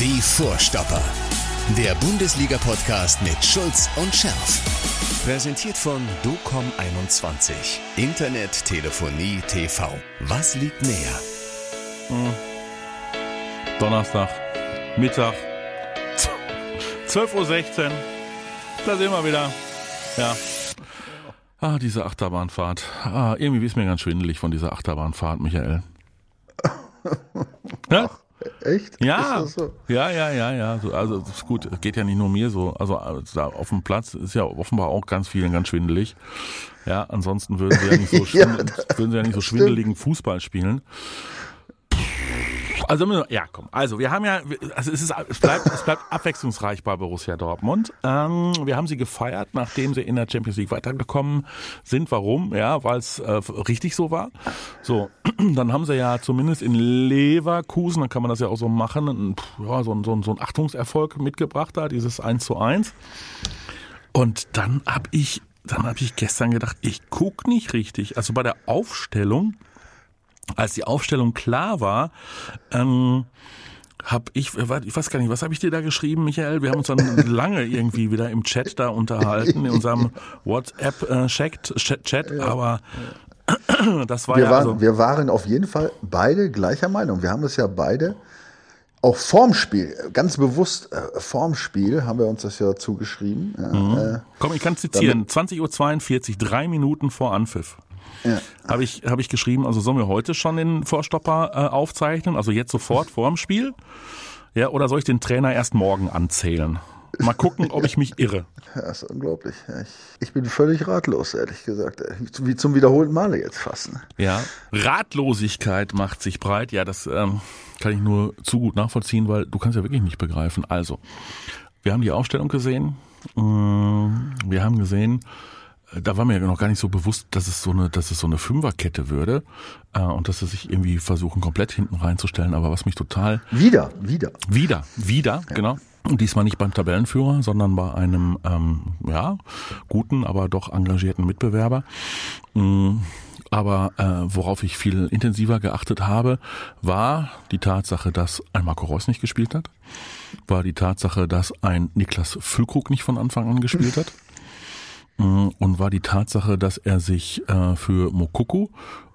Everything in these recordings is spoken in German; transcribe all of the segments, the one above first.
Die Vorstopper. Der Bundesliga-Podcast mit Schulz und Scherf. Präsentiert von DOCOM21. Internet, Telefonie, TV. Was liegt näher? Donnerstag, Mittag, 12.16 Uhr. Da sind wir wieder. Ja. Ah, diese Achterbahnfahrt. Ah, irgendwie ist mir ganz schwindelig von dieser Achterbahnfahrt, Michael. ja? Echt? Ja, so? ja, ja, ja, ja. So, also ist gut, geht ja nicht nur mir so. Also äh, da auf dem Platz ist ja offenbar auch ganz vielen ganz schwindelig. Ja, ansonsten würden sie ja nicht so, Ja, schwindel, würden sie ja nicht so das stimmt. schwindeligen Fußball spielen. Also ja, komm. Also wir haben ja, also es ist, es bleibt, es bleibt abwechslungsreich bei Borussia Dortmund. Ähm, wir haben sie gefeiert, nachdem sie in der Champions League weitergekommen sind. Warum? Ja, weil es äh, richtig so war. So, dann haben sie ja zumindest in Leverkusen, dann kann man das ja auch so machen, ein, ja, so, so, so ein Achtungserfolg mitgebracht da, dieses 1 zu 1. Und dann habe ich, dann habe ich gestern gedacht, ich guck nicht richtig. Also bei der Aufstellung als die Aufstellung klar war, ähm, habe ich, äh, ich weiß gar nicht, was habe ich dir da geschrieben, Michael? Wir haben uns dann lange irgendwie wieder im Chat da unterhalten, in unserem WhatsApp-Chat, Chat, aber das war Wir, ja waren, also, wir waren auf jeden Fall beide gleicher Meinung. Wir haben es ja beide auch vorm Spiel, ganz bewusst äh, vorm Spiel haben wir uns das ja zugeschrieben. Ja, Mhm. äh, komm, ich kann zitieren, 20.42 Uhr, drei Minuten vor Anpfiff. Ja. Habe ich, hab ich geschrieben, also sollen wir heute schon den Vorstopper äh, aufzeichnen, also jetzt sofort vor dem Spiel? Ja, oder soll ich den Trainer erst morgen anzählen? Mal gucken, ob ich mich irre. Ja, ist unglaublich. Ich, ich bin völlig ratlos, ehrlich gesagt. Äh, Wie zum wiederholten Male jetzt fast. ne? Ja, Ratlosigkeit macht sich breit. Ja, das ähm, kann ich nur zu gut nachvollziehen, weil du kannst ja wirklich nicht begreifen. Also, wir haben die Aufstellung gesehen. Mm, Wir haben gesehen, da war mir ja noch gar nicht so bewusst, dass es so eine, dass es so eine Fünferkette würde äh, und dass sie sich irgendwie versuchen, komplett hinten reinzustellen. Aber was mich total Wieder, wieder. wieder, wieder, genau. Und diesmal nicht beim Tabellenführer, sondern bei einem ähm, ja guten, aber doch engagierten Mitbewerber. Mm, Aber äh, worauf ich viel intensiver geachtet habe, war die Tatsache, dass ein Marco Reus nicht gespielt hat, war die Tatsache, dass ein Niklas Füllkrug nicht von Anfang an gespielt hat und war die Tatsache, dass er sich äh, für Mokoko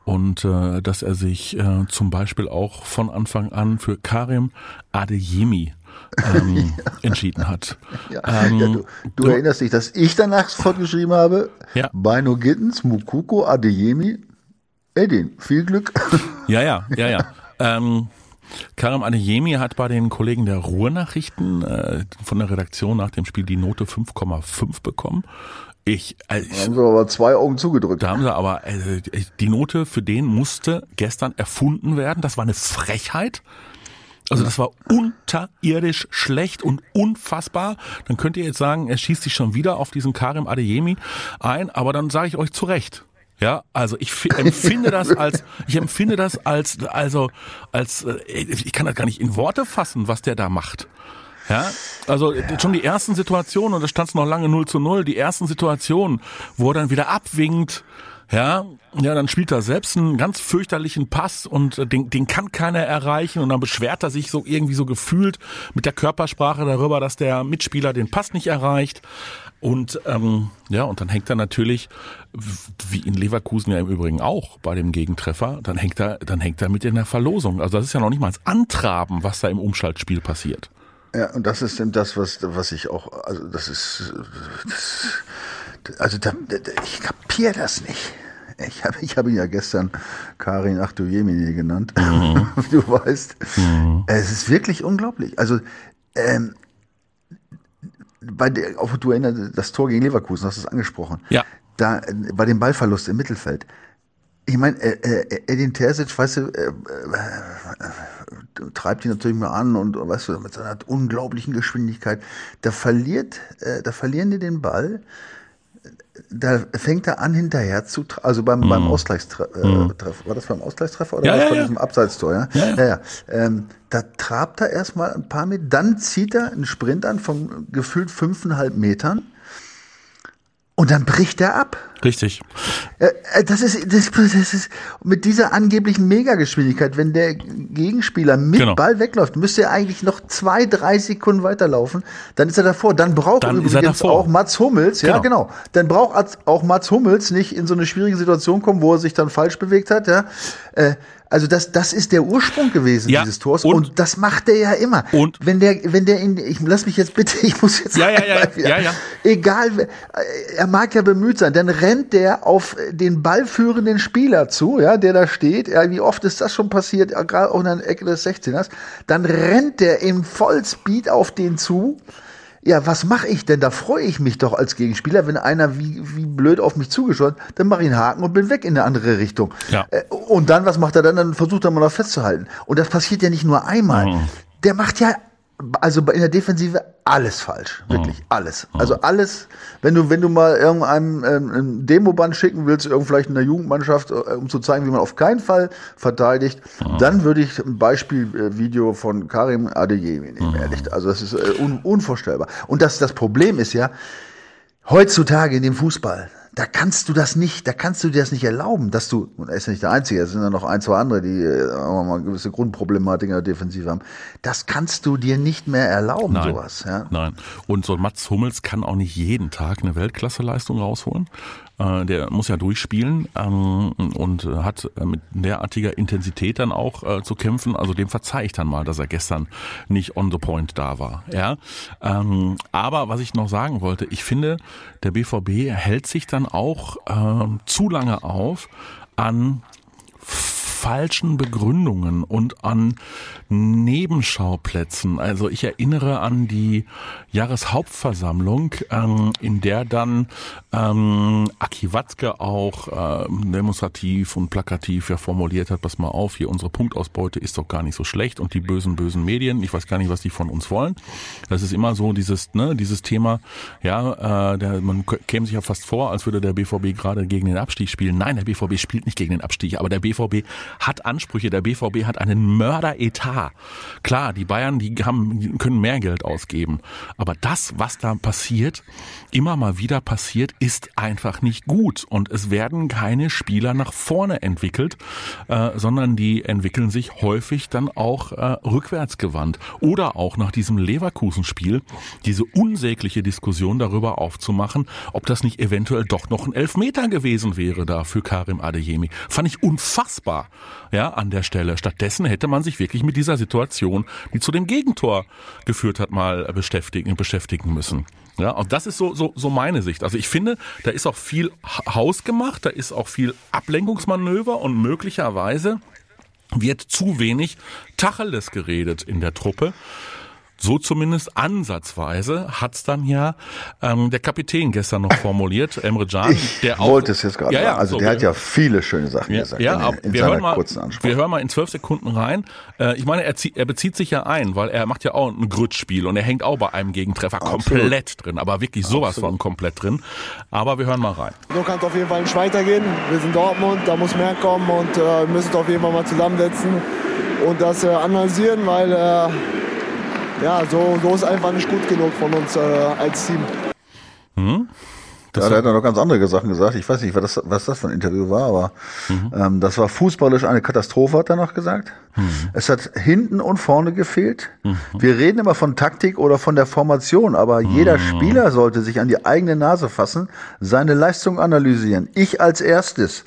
und äh, dass er sich äh, zum Beispiel auch von Anfang an für Karim Adeyemi ähm, entschieden hat. Ja, Ähm, ja, du, du erinnerst dich, dass ich danach sofort geschrieben habe, Ja. Bino Gittens, Mukuko, Adeyemi, Edin, viel Glück. Ja, ja, ja, ja. Ähm, Karim Adeyemi hat bei den Kollegen der Ruhrnachrichten äh, von der Redaktion nach dem Spiel die Note 5,5 bekommen. Ich, äh, Da haben sie aber zwei Augen zugedrückt. Da haben sie aber, äh, die Note für den musste gestern erfunden werden. Das war eine Frechheit. Also das war unterirdisch schlecht und unfassbar. Dann könnt ihr jetzt sagen, er schießt sich schon wieder auf diesen Karim Adeyemi ein, aber dann sage ich euch zu Recht. Ja, also ich fi- empfinde das als, ich empfinde das als, also als, äh, ich kann das gar nicht in Worte fassen, was der da macht. Ja, also schon die ersten Situationen, und da stand es noch lange 0 zu 0, die ersten Situationen, wo er dann wieder abwinkt, ja, ja, dann spielt er selbst einen ganz fürchterlichen Pass und äh, den, den kann keiner erreichen und dann beschwert er sich so irgendwie so gefühlt mit der Körpersprache darüber, dass der Mitspieler den Pass nicht erreicht. Und ähm, ja, und dann hängt er natürlich, wie in Leverkusen ja im Übrigen auch bei dem Gegentreffer, dann hängt er, dann hängt er mit in der Verlosung. Also das ist ja noch nicht mal das Antraben, was da im Umschaltspiel passiert. Ja, und das ist eben das, was, was ich auch, also das ist, das, also da, da, ich kapier das nicht. Ich habe ich hab ihn ja gestern Karin Achtoyemini genannt, wie du weißt. Es ist wirklich unglaublich. Also, ähm, bei der, auch du erinnerst, das Tor gegen Leverkusen, hast du es angesprochen. Ja. Da, bei dem Ballverlust im Mittelfeld. Ich meine, äh, äh, Edin Terzic, weißt du, äh, äh, treibt ihn natürlich mal an und weißt du, mit seiner unglaublichen Geschwindigkeit. Da verliert, äh, da verlieren die den Ball. Da fängt er an hinterher zu, also beim, beim Ausgleichstreffer, äh, Treff- war das beim Ausgleichstreffer oder Ja, war das ja, bei ja. diesem Abseitstor, ja? Ja, ja. ja, ja. Ähm, da trabt er erstmal ein paar Meter, dann zieht er einen Sprint an von gefühlt fünfeinhalb Metern und dann bricht er ab. Richtig. Äh, äh, das ist, das, das ist mit dieser angeblichen Megageschwindigkeit, wenn der Gegenspieler mit Genau. Ball wegläuft, müsste er eigentlich noch zwei, drei Sekunden weiterlaufen. Dann ist er davor. Dann braucht Dann er übrigens auch Mats Hummels, ja Genau. genau. Dann braucht auch Mats Hummels nicht in so eine schwierige Situation kommen, wo er sich dann falsch bewegt hat, ja. Äh, also das, das ist der Ursprung gewesen Ja, dieses Tors und- und, das macht er ja immer. Und- wenn der, wenn der in, ich lass mich jetzt bitte, ich muss jetzt Ja, ja, ja, wieder- ja, ja. egal, er mag ja bemüht sein, dann rennt der auf den ballführenden Spieler zu, ja, der da steht. Ja, wie oft ist das schon passiert, ja, gerade auch in der Ecke des 16ers? Dann rennt der im Vollspeed auf den zu. Ja, was mache ich denn? Da freue ich mich doch als Gegenspieler, wenn einer wie, wie blöd auf mich zugeschaut, dann mache ich einen Haken und bin weg in eine andere Richtung. Ja. Äh, Und dann, was macht er dann? Dann versucht er mal noch festzuhalten. Und das passiert ja nicht nur einmal. Mhm. Der macht ja, also in der Defensive alles falsch. Wirklich alles. Also alles, wenn du, wenn du mal irgendeinem ähm, ein Demoband schicken willst, irgend vielleicht in der Jugendmannschaft, äh, um zu zeigen, wie man auf keinen Fall verteidigt, dann würde ich ein Beispielvideo von Karim Adeyemi nehmen, ehrlich. Also das ist äh, un, unvorstellbar. Und das, das Problem ist ja, heutzutage in dem Fußball, da kannst du das nicht, da kannst du dir das nicht erlauben, dass du, und er ist ja nicht der Einzige, es sind ja noch ein, zwei andere, die äh, wir mal, gewisse Grundproblematik in der Defensive haben. Das kannst du dir nicht mehr erlauben, Nein. sowas. Ja? Nein. Und so ein Mats Hummels kann auch nicht jeden Tag eine Weltklasseleistung rausholen. Äh, Der muss ja durchspielen ähm, und hat äh, mit derartiger Intensität dann auch äh, zu kämpfen. Also dem verzeih ich dann mal, dass er gestern nicht on the point da war. Ja. Ähm, Aber was ich noch sagen wollte, ich finde, der BVB hält sich dann auch ähm, zu lange auf an falschen Begründungen und an Nebenschauplätzen. Also ich erinnere an die Jahreshauptversammlung, ähm, in der dann ähm, Aki Watzke auch ähm, demonstrativ und plakativ ja formuliert hat, pass mal auf, hier unsere Punktausbeute ist doch gar nicht so schlecht und die bösen, bösen Medien, ich weiß gar nicht, was die von uns wollen. Das ist immer so dieses, ne, dieses Thema, ja, äh, der, man käme sich ja fast vor, als würde der BVB gerade gegen den Abstieg spielen. Nein, der BVB spielt nicht gegen den Abstieg, aber der BVB hat Ansprüche, der BVB hat einen Mörderetat. Klar, die Bayern, die haben, können mehr Geld ausgeben. Aber das, was da passiert, immer mal wieder passiert, ist einfach nicht gut. Und es werden keine Spieler nach vorne entwickelt, äh, sondern die entwickeln sich häufig dann auch äh, rückwärtsgewandt. Oder auch nach diesem Leverkusen-Spiel diese unsägliche Diskussion darüber aufzumachen, ob das nicht eventuell doch noch ein Elfmeter gewesen wäre da für Karim Adeyemi. Fand ich unfassbar, ja, an der Stelle. Stattdessen hätte man sich wirklich mit dieser Situation, die zu dem Gegentor geführt hat, mal beschäftigen, beschäftigen müssen. Ja, und das ist so, so, so meine Sicht. Also ich finde, da ist auch viel Ha- Haus gemacht, da ist auch viel Ablenkungsmanöver und möglicherweise wird zu wenig Tacheles geredet in der Truppe. So zumindest ansatzweise hat's dann ja ähm, der Kapitän gestern noch formuliert, Emre Can, Ich der auch wollte es jetzt gerade Ja, ja. Also so, der hat wir- ja viele schöne Sachen ja, gesagt ja, in, aber in wir seiner hören mal, kurzen Ansprache. wir hören mal in zwölf Sekunden rein. Äh, ich meine, er, zie- er bezieht sich ja ein, weil er macht ja auch ein Grützspiel und er hängt auch bei einem Gegentreffer komplett drin, aber wirklich sowas von komplett drin. Aber wir hören mal rein. So kann es auf jeden Fall nicht weitergehen. Wir sind Dortmund, da muss mehr kommen und äh, wir müssen uns auf jeden Fall mal zusammensetzen und das äh, analysieren, weil äh, ja, so, so ist einfach nicht gut genug von uns äh, als Team. Ja, der hat noch ganz andere Sachen gesagt. Ich weiß nicht, was das, was das für ein Interview war, aber ähm, das war fußballisch eine Katastrophe, hat er noch gesagt. Es hat hinten und vorne gefehlt. Wir reden immer von Taktik oder von der Formation, aber jeder Spieler sollte sich an die eigene Nase fassen, seine Leistung analysieren. Ich als erstes.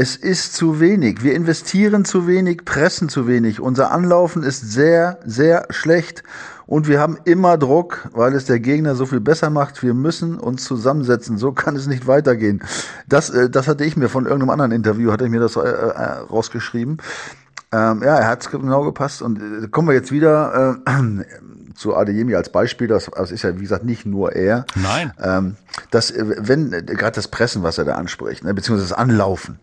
Es ist zu wenig. Wir investieren zu wenig, pressen zu wenig. Unser Anlaufen ist sehr, sehr schlecht. Und wir haben immer Druck, weil es der Gegner so viel besser macht. Wir müssen uns zusammensetzen. So kann es nicht weitergehen. Das, äh, das hatte ich mir von irgendeinem anderen Interview, hatte ich mir das äh, äh, rausgeschrieben. Ähm, ja, er hat genau gepasst. Und kommen wir jetzt wieder äh, zu Adeyemi als Beispiel. Das, das ist ja, wie gesagt, nicht nur er. Nein. Ähm, das, äh, wenn, äh, gerade das Pressen, was er da anspricht, ne, beziehungsweise das Anlaufen.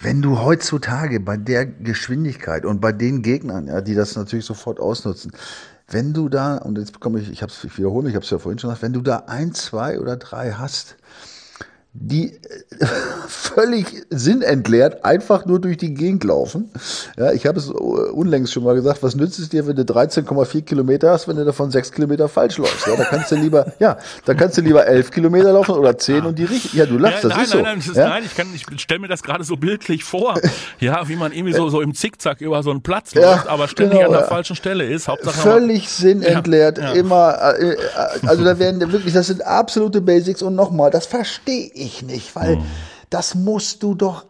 Wenn du heutzutage bei der Geschwindigkeit und bei den Gegnern, ja, die das natürlich sofort ausnutzen, wenn du da, und jetzt komme ich, ich, hab's, ich wiederhole ich habe es ja vorhin schon gesagt, wenn du da ein, zwei oder drei hast, die äh, völlig sinnentleert einfach nur durch die Gegend laufen. Ja, ich habe es unlängst schon mal gesagt, was nützt es dir, wenn du 13,4 Kilometer hast, wenn du davon 6 Kilometer falsch läufst? Ja, da kannst du lieber, ja, da kannst du lieber 11 Kilometer laufen oder 10 und die richtig, ja, du lachst, ja, das nein, ist so. Nein, nein, das ist, ja? nein, ich kann, ich stelle mir das gerade so bildlich vor. Ja, wie man irgendwie so, so im Zickzack über so einen Platz Ja, läuft, aber ständig genau, an der falschen Stelle ist. Hauptsache Völlig sinnentleert, Ja, ja. immer, äh, äh, also da werden wirklich, das sind absolute Basics und nochmal, das verstehe ich nicht, weil Hm. das musst du doch,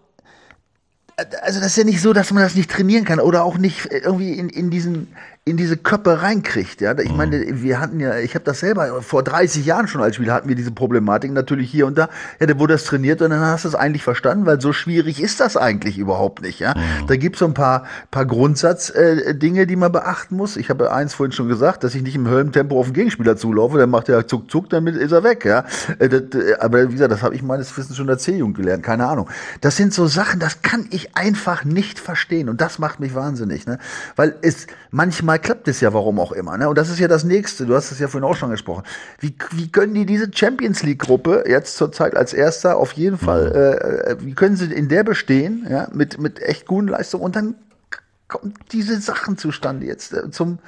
also das ist ja nicht so, dass man das nicht trainieren kann oder auch nicht irgendwie in, in diesen in diese Köpfe reinkriegt. Ja, ich meine, wir hatten ja, ich habe das selber vor 30 Jahren schon als Spieler hatten wir diese Problematik natürlich hier und da. Ja, da wurde das trainiert und dann hast du es eigentlich verstanden, weil so schwierig ist das eigentlich überhaupt nicht. Ja, da gibt's so ein paar paar Grundsatzdinge, äh, Dinge, die man beachten muss. Ich habe eins vorhin schon gesagt, dass ich nicht im Höllentempo auf den Gegenspieler zulaufe, dann macht er zuck zuck, damit ist er weg. Ja, Äh, das, äh, aber wie gesagt, das habe ich meines Wissens schon in der C-Jugend gelernt, keine Ahnung. Das sind so Sachen, das kann ich einfach nicht verstehen und das macht mich wahnsinnig, ne? Weil es manchmal klappt es ja, warum auch immer, ne? Und das ist ja das nächste. Du hast es ja vorhin auch schon gesprochen. Wie, wie können die diese Champions League Gruppe jetzt zurzeit als erster auf jeden Fall, äh, äh, wie können sie in der bestehen, ja, mit mit echt guten Leistungen und dann kommen diese Sachen zustande jetzt äh, zum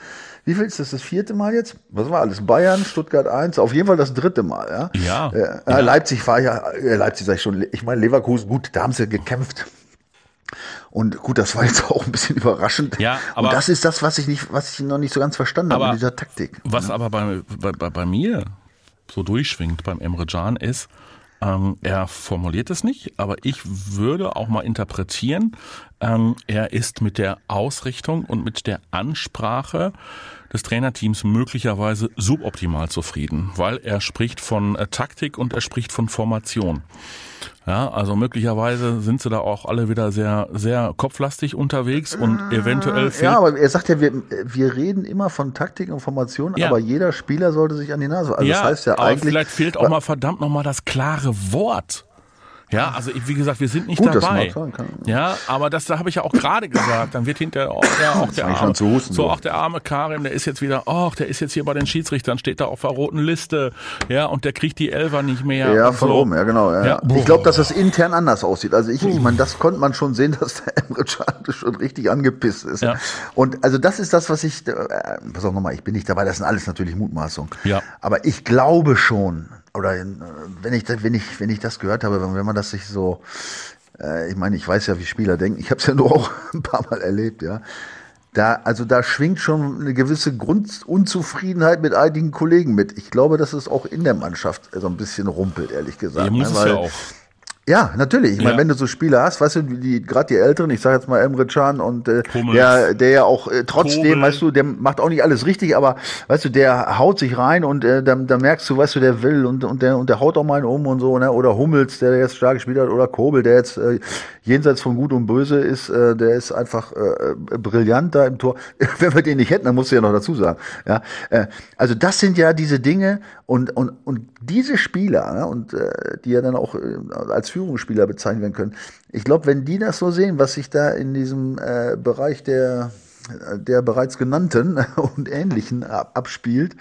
wie viel ist das das vierte Mal jetzt? Was war alles? Bayern, Stuttgart 1, auf jeden Fall das dritte Mal, ja. Ja. Äh, äh, Leipzig war ja, äh, Leipzig sag ich schon, ich meine Leverkusen, gut, da haben sie gekämpft. Und gut, das war jetzt auch ein bisschen überraschend. Ja, aber- Und das ist das, was ich nicht, was ich noch nicht so ganz verstanden habe Aber in dieser Taktik. Was aber bei, bei, bei, bei mir so durchschwingt beim Emre Can ist, ähm, er formuliert es nicht, aber ich würde auch mal interpretieren, ähm, er ist mit der Ausrichtung und mit der Ansprache des Trainerteams möglicherweise suboptimal zufrieden, weil er spricht von äh, Taktik und er spricht von Formation. Ja, also möglicherweise sind sie da auch alle wieder sehr, sehr kopflastig unterwegs und eventuell fehlt Ja, aber er sagt ja, wir, wir reden immer von Taktik und Formation, Ja. aber jeder Spieler sollte sich an die Nase. Also das heißt ja aber eigentlich. vielleicht fehlt auch mal verdammt noch mal das klare Wort. Ja, also ich- wie gesagt, wir sind nicht Gut, dabei. ja, aber das da habe ich ja auch gerade gesagt. Dann wird hinterher auch der, auch der arme, an zu husten, so so. auch der arme Karim, der ist jetzt wieder, ach, der ist jetzt hier bei den Schiedsrichtern, steht da auf der roten Liste, ja, und der kriegt die Elfer nicht mehr. Ja, von so. oben, ja genau. Ja. Ja. Ich glaube, dass das intern anders aussieht. Also ich, ich meine, das konnte man schon sehen, dass der Emre Can schon richtig angepisst ist. Ja. Und also das ist das, was ich, äh, pass auf nochmal, ich bin nicht dabei, das sind alles natürlich Mutmaßungen. Ja. Aber ich glaube schon, oder äh, wenn ich, wenn ich, wenn ich das gehört habe, wenn man das sich so, äh, ich meine, ich weiß ja, wie Spieler denken, ich habe es ja nur auch ein paar Mal erlebt, ja. Da, also da schwingt schon eine gewisse Grundunzufriedenheit mit einigen Kollegen mit. Ich glaube, dass es auch in der Mannschaft so ein bisschen rumpelt, ehrlich gesagt. Hier muss ne, es weil- ja auch. Ja, natürlich. Ich meine, Ja. wenn du so Spieler hast, weißt du, die gerade die Älteren, ich sage jetzt mal Emre Can und äh, Hummels. der, der ja auch äh, trotzdem, Kobel. weißt du, der macht auch nicht alles richtig, aber weißt du, der haut sich rein und äh, dann, dann merkst du, weißt du, der will und, und der und der haut auch mal einen um und so, ne? Oder Hummels, der jetzt stark gespielt hat, oder Kobel, der jetzt äh, jenseits von Gut und Böse ist, äh, der ist einfach äh, äh, brillant da im Tor. wenn wir den nicht hätten, dann musst du ja noch dazu sagen. Ja, äh, also das sind ja diese Dinge und und und diese Spieler ne? und äh, die ja dann auch äh, als Führungsspieler bezeichnet werden können. Ich glaube, wenn die das so sehen, was sich da in diesem äh, Bereich der der bereits genannten und ähnlichen ab, abspielt,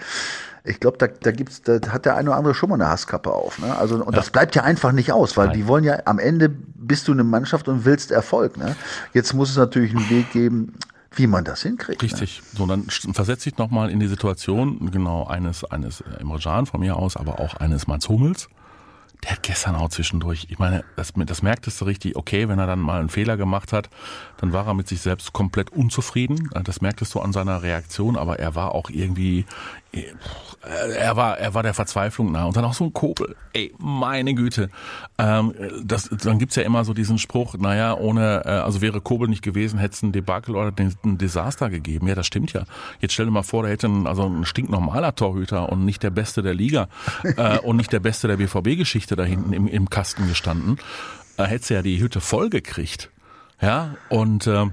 ich glaube, da, da gibt's, da hat der eine oder andere schon mal eine Hasskappe auf. Ne? Also und das bleibt ja einfach nicht aus, weil die wollen ja am Ende bist du eine Mannschaft und willst Erfolg. Ne? Jetzt muss es natürlich einen Weg geben, wie man das hinkriegt. Ne? Richtig. So, dann versetze ich nochmal in die Situation, genau, eines, eines äh, Emre Can von mir aus, aber auch eines Mats Hummels. Der hat gestern auch zwischendurch, ich meine, das, das merktest du richtig, okay, wenn er dann mal einen Fehler gemacht hat, dann war er mit sich selbst komplett unzufrieden. Das merktest du an seiner Reaktion, aber er war auch irgendwie, er war, er war der Verzweiflung nah. Und dann auch so ein Kobel. Ey, meine Güte. Ähm, das, dann gibt's ja immer so diesen Spruch, naja, ohne, äh, also wäre Kobel nicht gewesen, hätte es ein Debakel oder ein Desaster gegeben. Ja, das stimmt ja. Jetzt stell dir mal vor, da hätte ein, also ein stinknormaler Torhüter und nicht der Beste der Liga äh, und nicht der Beste der BVB-Geschichte da hinten im, im Kasten gestanden. Äh, hätte ja die Hütte voll gekriegt. Ja, und äh,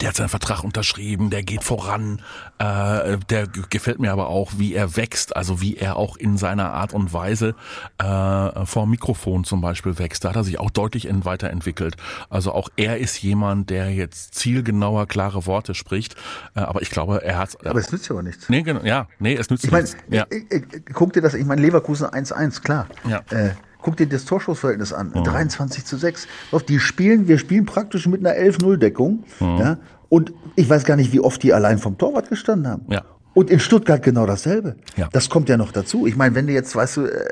der hat seinen Vertrag unterschrieben, der geht voran, äh, der gefällt mir aber auch, wie er wächst, also wie er auch in seiner Art und Weise äh, vor dem Mikrofon zum Beispiel wächst. Da hat er sich auch deutlich weiterentwickelt. Also auch er ist jemand, der jetzt zielgenauer, klare Worte spricht. Äh, aber ich glaube, er hat. Aber es nützt ja auch nichts. nee, genau, ja, nee, es nützt Ich meine, nichts. Ja. äh, äh, guck dir das, ich meine, Leverkusen 1-1, klar. Ja. Äh, guck dir das Torschussverhältnis an. 23 zu 6. Die spielen, wir spielen praktisch mit einer 11-0-Deckung. Ja? Und ich weiß gar nicht, wie oft die allein vom Torwart gestanden haben. Ja. Und in Stuttgart genau dasselbe. Ja. Das kommt ja noch dazu. Ich meine, wenn du jetzt, weißt du, äh,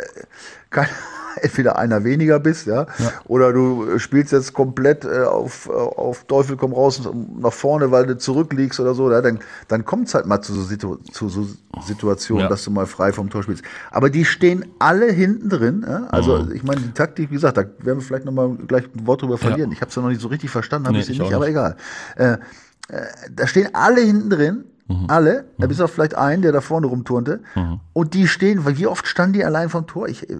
kein, entweder einer weniger bist, ja, oder du spielst jetzt komplett äh, auf, äh, auf Teufel komm raus nach vorne, weil du zurückliegst oder so, ja, dann, dann kommt's halt mal zu so, Situ zu so Situationen, Ja. dass du mal frei vom Tor spielst. Aber die stehen alle hinten drin. Ja? Also Mhm. ich meine, die Taktik, wie gesagt, da werden wir vielleicht noch mal gleich ein Wort drüber verlieren. Ich habe es ja noch nicht so richtig verstanden, habe Nee, ich nicht, aber egal. Äh, äh, da stehen alle hinten drin. Mhm. Alle, da bis auf vielleicht einen, der da vorne rumturnte. Und die stehen, weil wie oft standen die allein vom Tor? Ich, äh,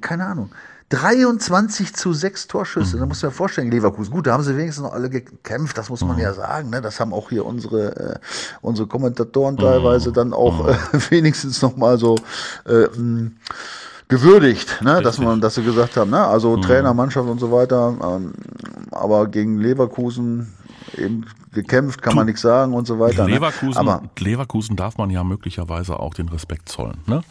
keine Ahnung. 23 zu 6 Torschüsse, Mhm. da musst du dir vorstellen, Leverkusen. Gut, da haben sie wenigstens noch alle gekämpft, das muss man Mhm. ja sagen. Ne? Das haben auch hier unsere, äh, unsere Kommentatoren Mhm. teilweise dann auch äh, wenigstens noch mal so äh, mh, gewürdigt, ne? dass man, dass sie gesagt haben, ne? also Mhm. Trainer, Mannschaft und so weiter. Ähm, aber gegen Leverkusen eben gekämpft, kann man nichts sagen und so weiter. Leverkusen, Ne? Aber Leverkusen darf man ja möglicherweise auch den Respekt zollen. Ne?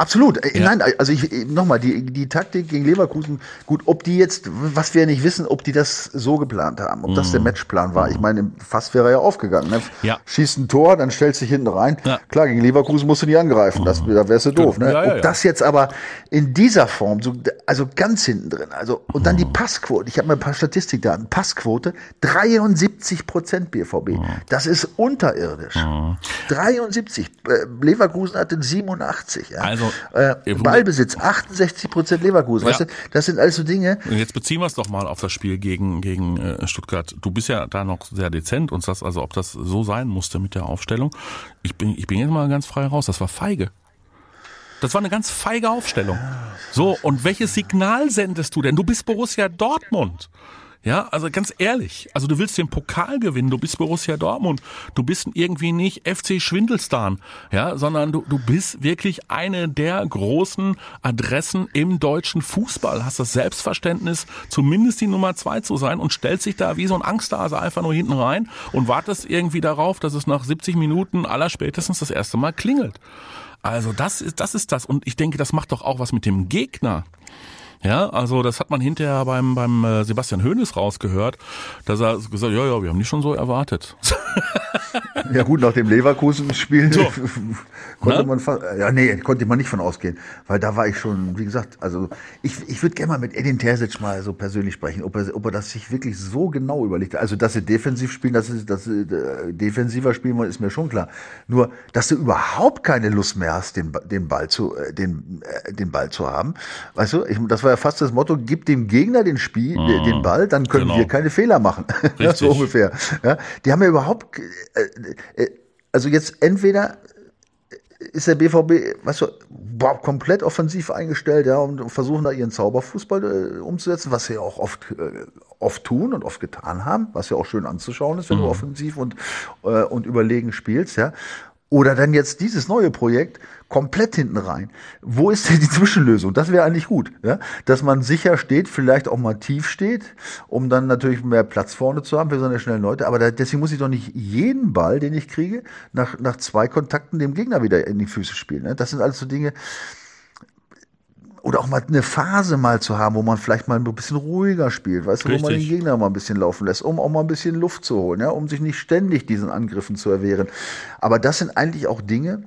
Absolut. Äh, Nein, also ich nochmal, die, die Taktik gegen Leverkusen, gut, ob die jetzt, was wir nicht wissen, ob die das so geplant haben, ob das der Matchplan war. Ich meine, fast wäre er ja aufgegangen. Ne? Mhm. Ja. Schießt ein Tor, dann stellst du dich hinten rein. Ja. Klar, gegen Leverkusen musst du nicht angreifen. Das, da wärst du doof. Ne? Ja, ja, ob ja. das jetzt aber in dieser Form, so, also ganz hinten drin, also und dann die Mhm. Passquote. Ich habe mal ein paar Statistikdaten. Passquote 73 Prozent BVB. Mhm. Das ist unterirdisch. 73. Äh, Leverkusen hatte 87. Ja? Also, äh, Ballbesitz 68 Prozent Leverkusen. Ja. Weißt du, das sind alles so Dinge. Und jetzt beziehen wir es doch mal auf das Spiel gegen, gegen äh, Stuttgart. Du bist ja da noch sehr dezent und sagst also, ob das so sein musste mit der Aufstellung. Ich bin, ich bin jetzt mal ganz frei raus. Das war feige. Das war eine ganz feige Aufstellung. So, und welches Signal sendest du denn? Du bist Borussia Dortmund. Ja, also ganz ehrlich, also du willst den Pokal gewinnen, du bist Borussia Dortmund, du bist irgendwie nicht FC Schwindelstan, ja, sondern du, du bist wirklich eine der großen Adressen im deutschen Fußball, hast das Selbstverständnis, zumindest die Nummer zwei zu sein und stellst dich da wie so ein Angsthase einfach nur hinten rein und wartest irgendwie darauf, dass es nach 70 Minuten aller spätestens das erste Mal klingelt. Also das ist, das ist das. Und ich denke, das macht doch auch was mit dem Gegner. Ja, also das hat man hinterher beim, beim äh, Sebastian Hoeneß rausgehört, dass er gesagt, ja, ja, wir haben die schon so erwartet. Ja gut, nach dem Leverkusen-Spiel So. konnte Ne? man fast, ja nee, konnte man nicht von ausgehen, weil da war ich schon, wie gesagt, also ich, ich würde gerne mal mit Edin Terzic mal so persönlich sprechen, ob er, ob er das sich wirklich so genau überlegt. hat. Also dass sie defensiv spielen, dass sie, dass sie äh, defensiver spielen wollen, ist mir schon klar. Nur, dass du überhaupt keine Lust mehr hast, den, den Ball zu, äh, den, äh, den Ball zu haben, weißt du? Ich, das war ja fast das Motto: Gib dem Gegner den Spiel, den- den Ball, dann können Genau. wir keine Fehler machen. so ungefähr. Ja, die haben ja überhaupt, äh, äh, also jetzt entweder ist der BVB, weißt du, boah, komplett offensiv eingestellt, ja, und versuchen da ihren Zauberfußball äh, umzusetzen, was sie ja auch oft, äh, oft tun und oft getan haben, was ja auch schön anzuschauen ist, wenn du offensiv und, äh, und überlegen spielst, ja. Oder dann jetzt dieses neue Projekt komplett hinten rein. Wo ist denn die Zwischenlösung? Das wäre eigentlich gut, ja? dass man sicher steht, vielleicht auch mal tief steht, um dann natürlich mehr Platz vorne zu haben für seine schnellen Leute. Aber da, deswegen muss ich doch nicht jeden Ball, den ich kriege, nach, nach zwei Kontakten dem Gegner wieder in die Füße spielen. Ne? Das sind alles so Dinge, oder auch mal eine Phase mal zu haben, wo man vielleicht mal ein bisschen ruhiger spielt, weißt du, wo man den. Gegner mal ein bisschen laufen lässt, um auch mal ein bisschen Luft zu holen, ja, um sich nicht ständig diesen Angriffen zu erwehren. Aber das sind eigentlich auch Dinge,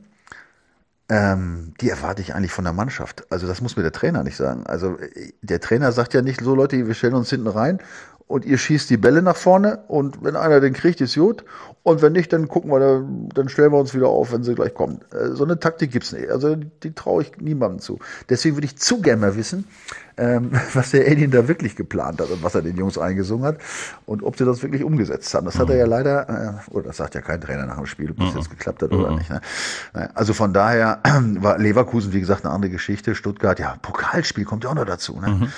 ähm, die erwarte ich eigentlich von der Mannschaft. Also das muss mir der Trainer nicht sagen. Also äh, der Trainer sagt ja nicht so, Leute, wir stellen uns hinten rein und ihr schießt die Bälle nach vorne und wenn einer den kriegt, ist gut. Und wenn nicht, dann gucken wir, da- dann stellen wir uns wieder auf, wenn sie gleich kommen. Äh, So eine Taktik gibt's nicht. Also die, die traue ich niemandem zu. Deswegen würde ich zu gerne mal wissen, ähm, was der Edin da wirklich geplant hat und was er den Jungs eingesungen hat und ob sie das wirklich umgesetzt haben. Das hat er ja leider, äh, oder das sagt ja kein Trainer nach dem Spiel, ob das jetzt geklappt hat oder nicht. Ne? Also von daher war Leverkusen, wie gesagt, eine andere Geschichte. Stuttgart, ja, Pokalspiel kommt ja auch noch dazu. Ne?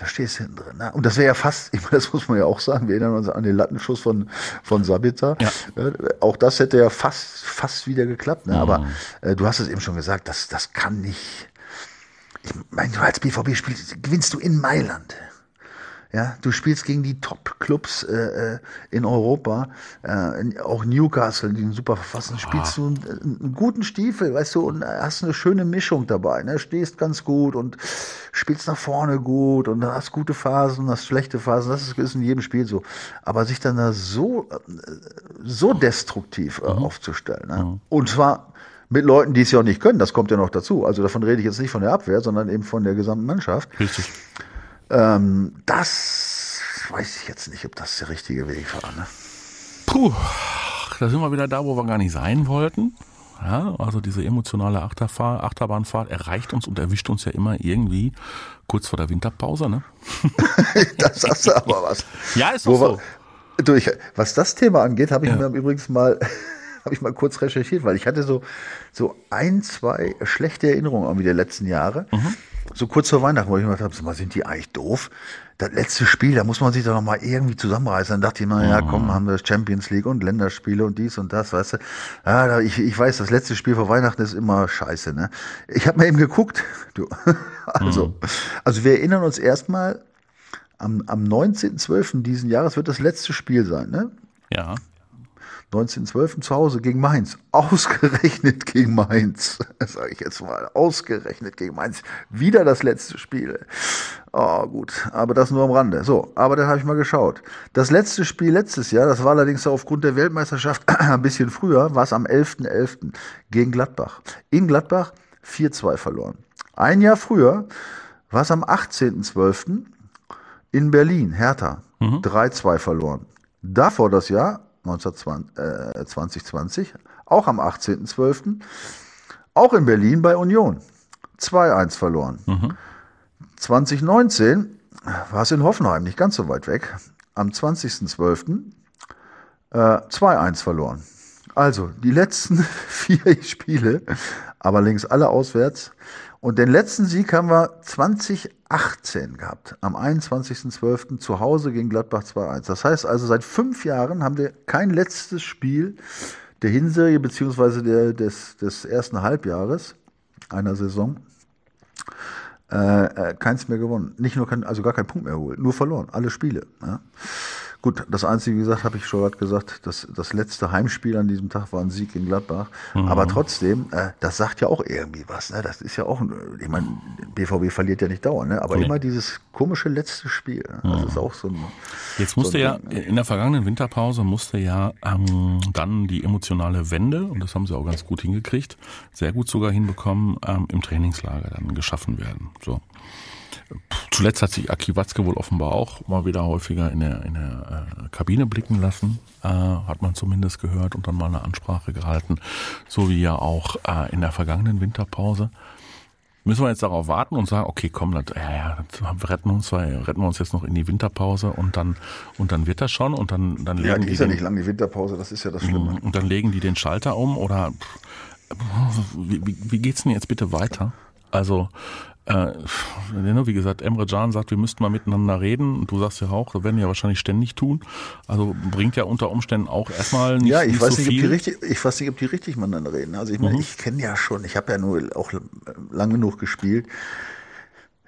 Da stehst du hinten drin. Ne? Und das wäre ja fast, ich meine, das muss man ja auch sagen, wir erinnern uns an den Lattenschuss von, von Sabitzer. Ja. Äh, Auch das hätte ja fast, fast wieder geklappt. Ne? Aber äh, du hast es eben schon gesagt, das, das kann nicht. Ich meine, du als BVB spielst, gewinnst du in Mailand. Ja, du spielst gegen die Top-Clubs äh, äh in Europa, äh, auch Newcastle, die einen super verfassen. Spielst du einen, einen, guten Stiefel, weißt du, und hast eine schöne Mischung dabei. Ne? Stehst ganz gut und spielst nach vorne gut und hast gute Phasen, hast schlechte Phasen. Das ist, ist in jedem Spiel so. Aber sich dann da so, äh, so destruktiv äh, mhm. aufzustellen. Ne? Mhm. Und zwar mit Leuten, die es ja auch nicht können, das kommt ja noch dazu. Also davon rede ich jetzt nicht von der Abwehr, sondern eben von der gesamten Mannschaft. Richtig. Ähm, das weiß ich jetzt nicht, ob das der richtige Weg war. Ne? Puh, da sind wir wieder da, wo wir gar nicht sein wollten. Ja, also diese emotionale Achterfahr Achterbahnfahrt erreicht uns und erwischt uns ja immer irgendwie kurz vor der Winterpause, ne? das sagst du aber was. Ja, ist doch so. Wir, du, ich, was das Thema angeht, habe ich ja. mir übrigens mal habe ich mal kurz recherchiert, weil ich hatte so, so ein, zwei schlechte Erinnerungen irgendwie der letzten Jahre. Mhm. So kurz vor Weihnachten, wo ich mir gedacht habe, sind die eigentlich doof? Das letzte Spiel, da muss man sich doch noch mal irgendwie zusammenreißen. Dann dachte ich mal, ja, komm, haben wir Champions League und Länderspiele und dies und das, weißt du. Ja, ich, ich weiß, das letzte Spiel vor Weihnachten ist immer scheiße, ne? Ich habe mir eben geguckt, du. Also, mhm. also wir erinnern uns erstmal, am, am 19.12. diesen Jahres wird das letzte Spiel sein, ne? Ja. 1912 zu Hause gegen Mainz. Ausgerechnet gegen Mainz. Sage ich jetzt mal. Ausgerechnet gegen Mainz. Wieder das letzte Spiel. Oh, gut. Aber das nur am Rande. So, aber da habe ich mal geschaut. Das letzte Spiel letztes Jahr, das war allerdings aufgrund der Weltmeisterschaft ein bisschen früher, war es am 11.11. .11. gegen Gladbach. In Gladbach 4-2 verloren. Ein Jahr früher war es am 18.12. in Berlin, Hertha. Mhm. 3-2 verloren. Davor das Jahr 2020, auch am 18.12., auch in Berlin bei Union. 2-1 verloren. Mhm. 2019 war es in Hoffenheim, nicht ganz so weit weg, am 20.12. Äh, 2-1 verloren. Also die letzten vier Spiele, aber links alle auswärts. Und den letzten Sieg haben wir 2018 gehabt, am 21.12. zu Hause gegen Gladbach 2-1. Das heißt also, seit fünf Jahren haben wir kein letztes Spiel der Hinserie beziehungsweise des, des ersten Halbjahres einer Saison äh, äh, keins mehr gewonnen. Nicht nur kein, also gar keinen Punkt mehr geholt, nur verloren, alle Spiele. Ja. Gut, das Einzige, wie gesagt, habe ich schon gerade gesagt, das, das letzte Heimspiel an diesem Tag war ein Sieg in Gladbach. Mhm. Aber trotzdem, äh, das sagt ja auch irgendwie was. Ne? Das ist ja auch, ich meine, BVB verliert ja nicht dauernd, ne? aber nee. immer dieses komische letzte Spiel. Ne? Das mhm. ist auch so ein. Jetzt musste so ein, ja, in der vergangenen Winterpause musste ja ähm, dann die emotionale Wende, und das haben sie auch ganz gut hingekriegt, sehr gut sogar hinbekommen, ähm, im Trainingslager dann geschaffen werden. So. Zuletzt hat sich Aki Watzke wohl offenbar auch mal wieder häufiger in der, in der äh, Kabine blicken lassen, äh, hat man zumindest gehört und dann mal eine Ansprache gehalten, so wie ja auch äh, in der vergangenen Winterpause. Müssen wir jetzt darauf warten und sagen, okay, komm, das, ja, ja, das retten, uns, retten wir uns jetzt noch in die Winterpause und dann, und dann wird das schon und dann, dann legen ja, die. die ist ja nicht lang, die Winterpause, das ist ja das Schlimme. Und dann legen die den Schalter um oder wie, wie, wie geht's denn jetzt bitte weiter? Also äh, wie gesagt, Emre Can sagt, wir müssten mal miteinander reden. Und du sagst ja auch, das werden wir ja wahrscheinlich ständig tun. Also bringt ja unter Umständen auch erstmal nicht, ja, ich nicht weiß so nicht, viel. Ob die richtig, ich weiß nicht, ob die richtig miteinander reden. Also ich meine, mhm. ich kenne ja schon, ich habe ja nur auch lang genug gespielt.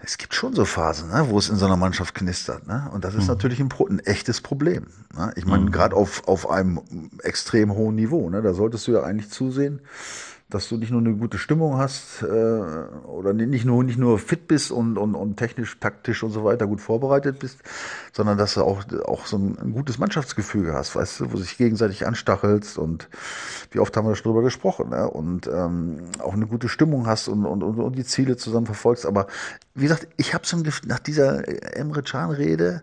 Es gibt schon so Phasen, ne, wo es in so einer Mannschaft knistert. Ne? Und das ist mhm. natürlich ein, ein, echtes Problem. Ne? Ich meine, mhm. gerade auf, auf einem extrem hohen Niveau. Ne? Da solltest du ja eigentlich zusehen, dass du nicht nur eine gute Stimmung hast äh, oder nicht nur nicht nur fit bist und, und, und technisch, taktisch und so weiter gut vorbereitet bist, sondern dass du auch auch so ein, ein gutes Mannschaftsgefüge hast, weißt du, wo sich gegenseitig anstachelst und wie oft haben wir schon drüber gesprochen, ne? und ähm, auch eine gute Stimmung hast und, und, und, und die Ziele zusammen verfolgst. Aber wie gesagt, ich habe so ein Gefühl, nach dieser Emre Can Rede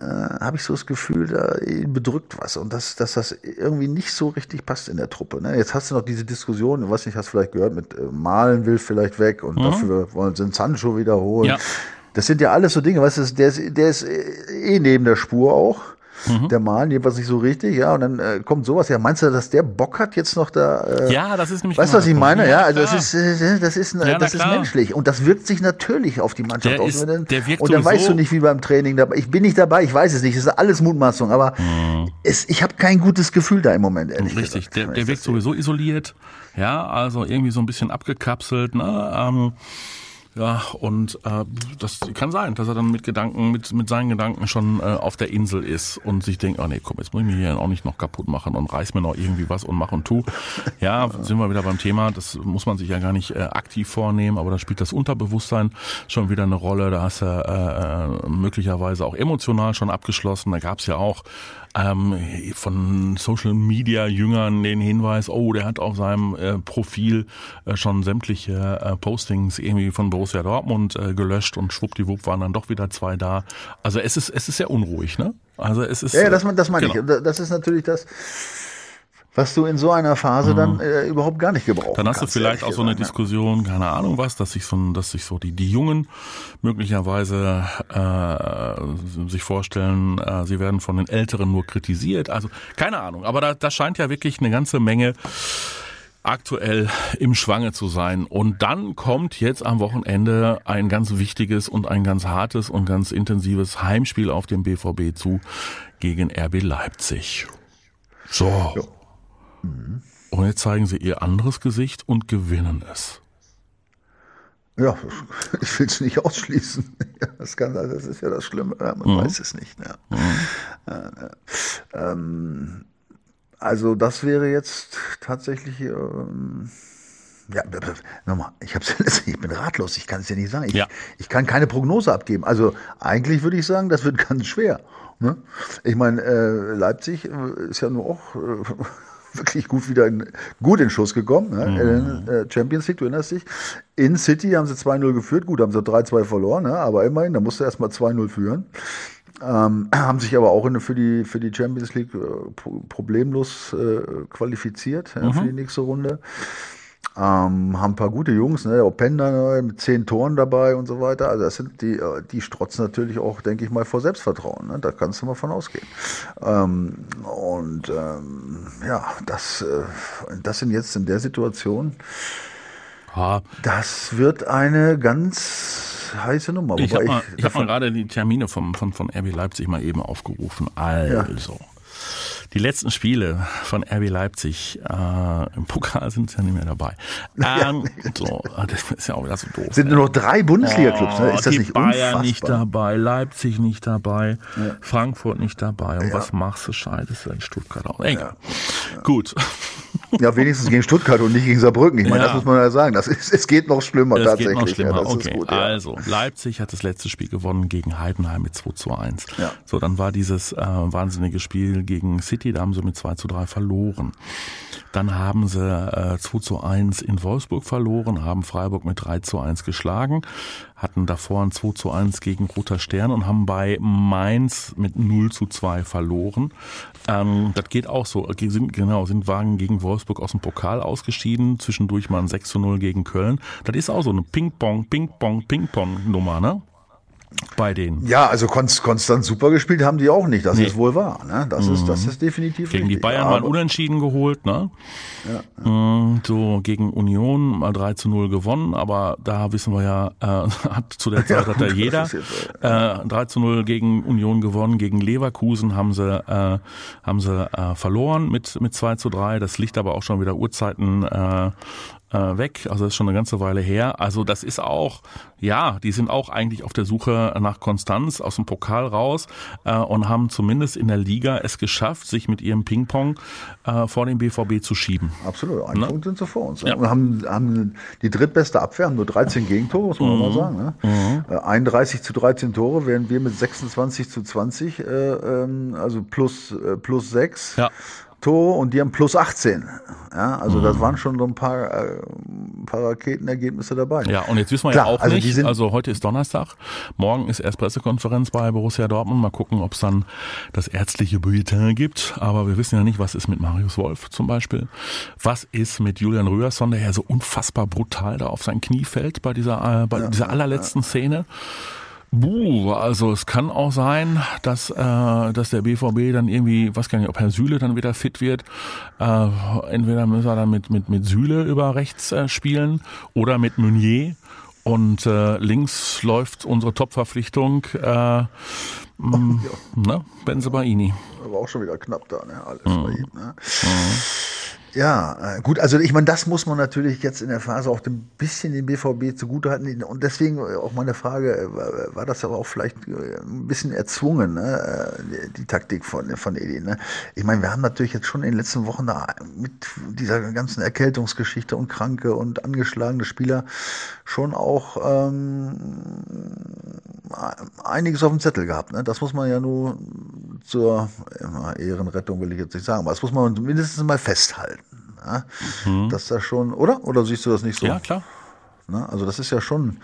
äh, habe ich so das Gefühl, da bedrückt was und dass, dass das irgendwie nicht so richtig passt in der Truppe. Ne? Jetzt hast du noch diese Diskussion, ich weiß nicht, hast du vielleicht gehört, mit äh, Malen will vielleicht weg und mhm. dafür wollen sie Sancho wiederholen. Ja. Das sind ja alles so Dinge, weißt du, der ist, der ist eh neben der Spur auch. Mhm. Der Malen jedenfalls nicht so richtig, ja, und dann äh, kommt sowas. Ja, meinst du, dass der Bock hat jetzt noch da? Äh, ja, das ist nämlich. Weißt du, was ich meine? Ja, also das ist, äh, das ist, ja, das ist menschlich und das wirkt sich natürlich auf die Mannschaft der aus. Ist, der wirkt und dann weißt du nicht, wie beim Training dabei. Ich bin nicht dabei, ich weiß es nicht. Es ist alles Mutmaßung, aber mhm. es, ich habe kein gutes Gefühl da im Moment. Ehrlich Richtig, gesagt, der, der wirkt sowieso isoliert. Ja, also irgendwie so ein bisschen abgekapselt. Ne? Ähm, Ja, und äh, das kann sein, dass er dann mit Gedanken, mit, mit seinen Gedanken schon äh, auf der Insel ist und sich denkt, oh nee, komm, jetzt muss ich mich hier auch nicht noch kaputt machen und reiß mir noch irgendwie was und mach und tu. Ja, sind wir wieder beim Thema, das muss man sich ja gar nicht äh, aktiv vornehmen, aber da spielt das Unterbewusstsein schon wieder eine Rolle. Da hast du äh, äh, möglicherweise auch emotional schon abgeschlossen. Da gab's ja auch ähm, von Social Media Jüngern den Hinweis, oh, der hat auf seinem äh, Profil äh, schon sämtliche äh, Postings irgendwie von Borussia Dortmund äh, gelöscht und schwuppdiwupp waren dann doch wieder zwei da. Also es ist es ist sehr unruhig, ne? Also es ist ja, ja das, das meine genau. ich. Das ist natürlich das was du in so einer Phase mhm. dann äh, überhaupt gar nicht gebrauchst. Dann hast kannst, du vielleicht auch so eine Diskussion, keine Ahnung was, dass sich so, dass sich so die die Jungen möglicherweise äh, sich vorstellen, äh, sie werden von den Älteren nur kritisiert. Also keine Ahnung, aber da, da scheint ja wirklich eine ganze Menge aktuell im Schwange zu sein. Und dann kommt jetzt am Wochenende ein ganz wichtiges und ein ganz hartes und ganz intensives Heimspiel auf dem BVB zu gegen RB Leipzig. So. Ja. Mhm. Und jetzt zeigen sie ihr anderes Gesicht und gewinnen es. Ja, ich will es nicht ausschließen. Das, kann, das ist ja das Schlimme, man mhm. weiß es nicht. Ja. Mhm. Ähm, also das wäre jetzt tatsächlich... Ähm, ja, nochmal, ich, hab's, ich bin ratlos, ich kann es ja nicht sagen. Ich, ja. ich kann keine Prognose abgeben. Also eigentlich würde ich sagen, das wird ganz schwer. Ne? Ich meine, äh, Leipzig äh, ist ja nur auch... Äh, wirklich gut wieder in, gut in Schuss gekommen. Ne? Mhm. Äh, Champions League, du erinnerst dich. In City haben sie 2-0 geführt, gut, haben sie 3-2 verloren, ne? aber immerhin, da musste erst mal 2-0 führen. Ähm, haben sich aber auch in, für, die, für die Champions League äh, problemlos äh, qualifiziert mhm. für die nächste Runde. Ähm, haben ein paar gute Jungs, ne? Openda mit zehn Toren dabei und so weiter. Also das sind die, äh, die strotzen natürlich auch, denke ich mal, vor Selbstvertrauen. Ne? Da kannst du mal von ausgehen. Ähm, und ähm, ja, das, äh, das sind jetzt in der Situation. Ha. Das wird eine ganz heiße Nummer. Ich habe mal, ich hab mal gerade die Termine vom, von, von RB Leipzig mal eben aufgerufen. Also. Ja. Die letzten Spiele von RB Leipzig äh, im Pokal sind ja nicht mehr dabei. Ähm, so, ah, das ist ja auch wieder so doof. Sind nur noch drei Bundesliga-Clubs, ne? Ist das nicht Bayern unfassbar? nicht dabei, Leipzig nicht dabei, ja. Frankfurt nicht dabei. Und was machst du? Scheidest du in Stuttgart auch? Egal. Gut. Ja, wenigstens gegen Stuttgart und nicht gegen Saarbrücken. Ich meine, ja. das muss man ja sagen. Das ist, es geht noch schlimmer es tatsächlich. Geht noch schlimmer. Ja, okay. Gut, ja. Also, Leipzig hat das letzte Spiel gewonnen gegen Heidenheim mit 2 zu 1. Ja. So, dann war dieses äh, wahnsinnige Spiel gegen City, da haben sie mit 2 zu 3 verloren. Dann haben sie äh, 2 zu 1 in Wolfsburg verloren, haben Freiburg mit 3 zu 1 geschlagen, hatten davor ein 2 zu 1 gegen Roter Stern und haben bei Mainz mit 0 zu 2 verloren. Ähm, das geht auch so. Sind, genau, sind Wagen gegen Wolfsburg aus dem Pokal ausgeschieden, zwischendurch mal ein 6 zu 0 gegen Köln. Das ist auch so eine Ping-Pong, Ping-Pong, Ping-Pong-Nummer, ne? Bei denen. Ja, also konstant super gespielt haben die auch nicht. Das nee. ist wohl wahr. Ne? Das mhm. ist das ist definitiv gegen richtig. die Bayern mal unentschieden geholt, ne? Ja, ja. Mhm, so gegen Union mal 3 zu 0 gewonnen, aber da wissen wir ja, äh, hat zu der Zeit hat ja jeder äh, 3 zu 0 gegen Union gewonnen, gegen Leverkusen haben sie äh, haben sie äh, verloren mit mit 2 zu 3. Das liegt aber auch schon wieder Uhrzeiten äh, weg. Also das ist schon eine ganze Weile her. Also das ist auch, ja, die sind auch eigentlich auf der Suche nach Konstanz aus dem Pokal raus äh, und haben zumindest in der Liga es geschafft, sich mit ihrem Ping-Pong äh, vor dem BVB zu schieben. Absolut, ein ne? Punkt sind sie vor uns. Ja. Und haben, haben die drittbeste Abwehr, haben nur 13 Gegentore, muss man mhm. mal sagen. Ne? Mhm. 31 äh, zu 13 Tore, während wir mit 26 zu 20, äh, ähm, also plus, äh, plus 6. Ja. Tore und die haben plus 18. Ja, also mhm. das waren schon so ein paar, äh, ein paar Raketenergebnisse dabei. Ja, und jetzt wissen wir Klar, ja auch also nicht, also heute ist Donnerstag, morgen ist erst Pressekonferenz bei Borussia Dortmund, mal gucken, ob es dann das ärztliche Bulletin gibt, aber wir wissen ja nicht, was ist mit Marius Wolf zum Beispiel, was ist mit Julian Rührsson, der ja so unfassbar brutal da auf sein Knie fällt bei dieser, äh, bei ja, dieser allerletzten ja. Szene. Buh, also es kann auch sein, dass, äh, dass der BVB dann irgendwie, was kann ich, ob Herr Süle dann wieder fit wird. Äh, entweder müssen wir dann mit, mit, mit Süle über rechts äh, spielen oder mit Meunier. Und äh, links läuft unsere Top-Verpflichtung äh, ja. ne, Benze Baini. Aber auch schon wieder knapp da, ne? Alles mhm. bei ihm. Ne? Mhm. Ja, äh, gut, also ich meine, das muss man natürlich jetzt in der Phase auch ein bisschen dem BVB zugutehalten. Und deswegen äh, auch meine Frage, äh, war das aber auch vielleicht ein bisschen erzwungen, ne? die Taktik von, von Edi. Ne? Ich meine, wir haben natürlich jetzt schon in den letzten Wochen da mit dieser ganzen Erkältungsgeschichte und kranke und angeschlagene Spieler schon auch ähm, einiges auf dem Zettel gehabt. Ne? Das muss man ja nur zur Ehrenrettung will ich jetzt nicht sagen, aber das muss man mindestens mal festhalten. Ja? Mhm. Dass da schon, oder? Oder siehst du das nicht so? Ja, klar. Ne? Also das ist ja schon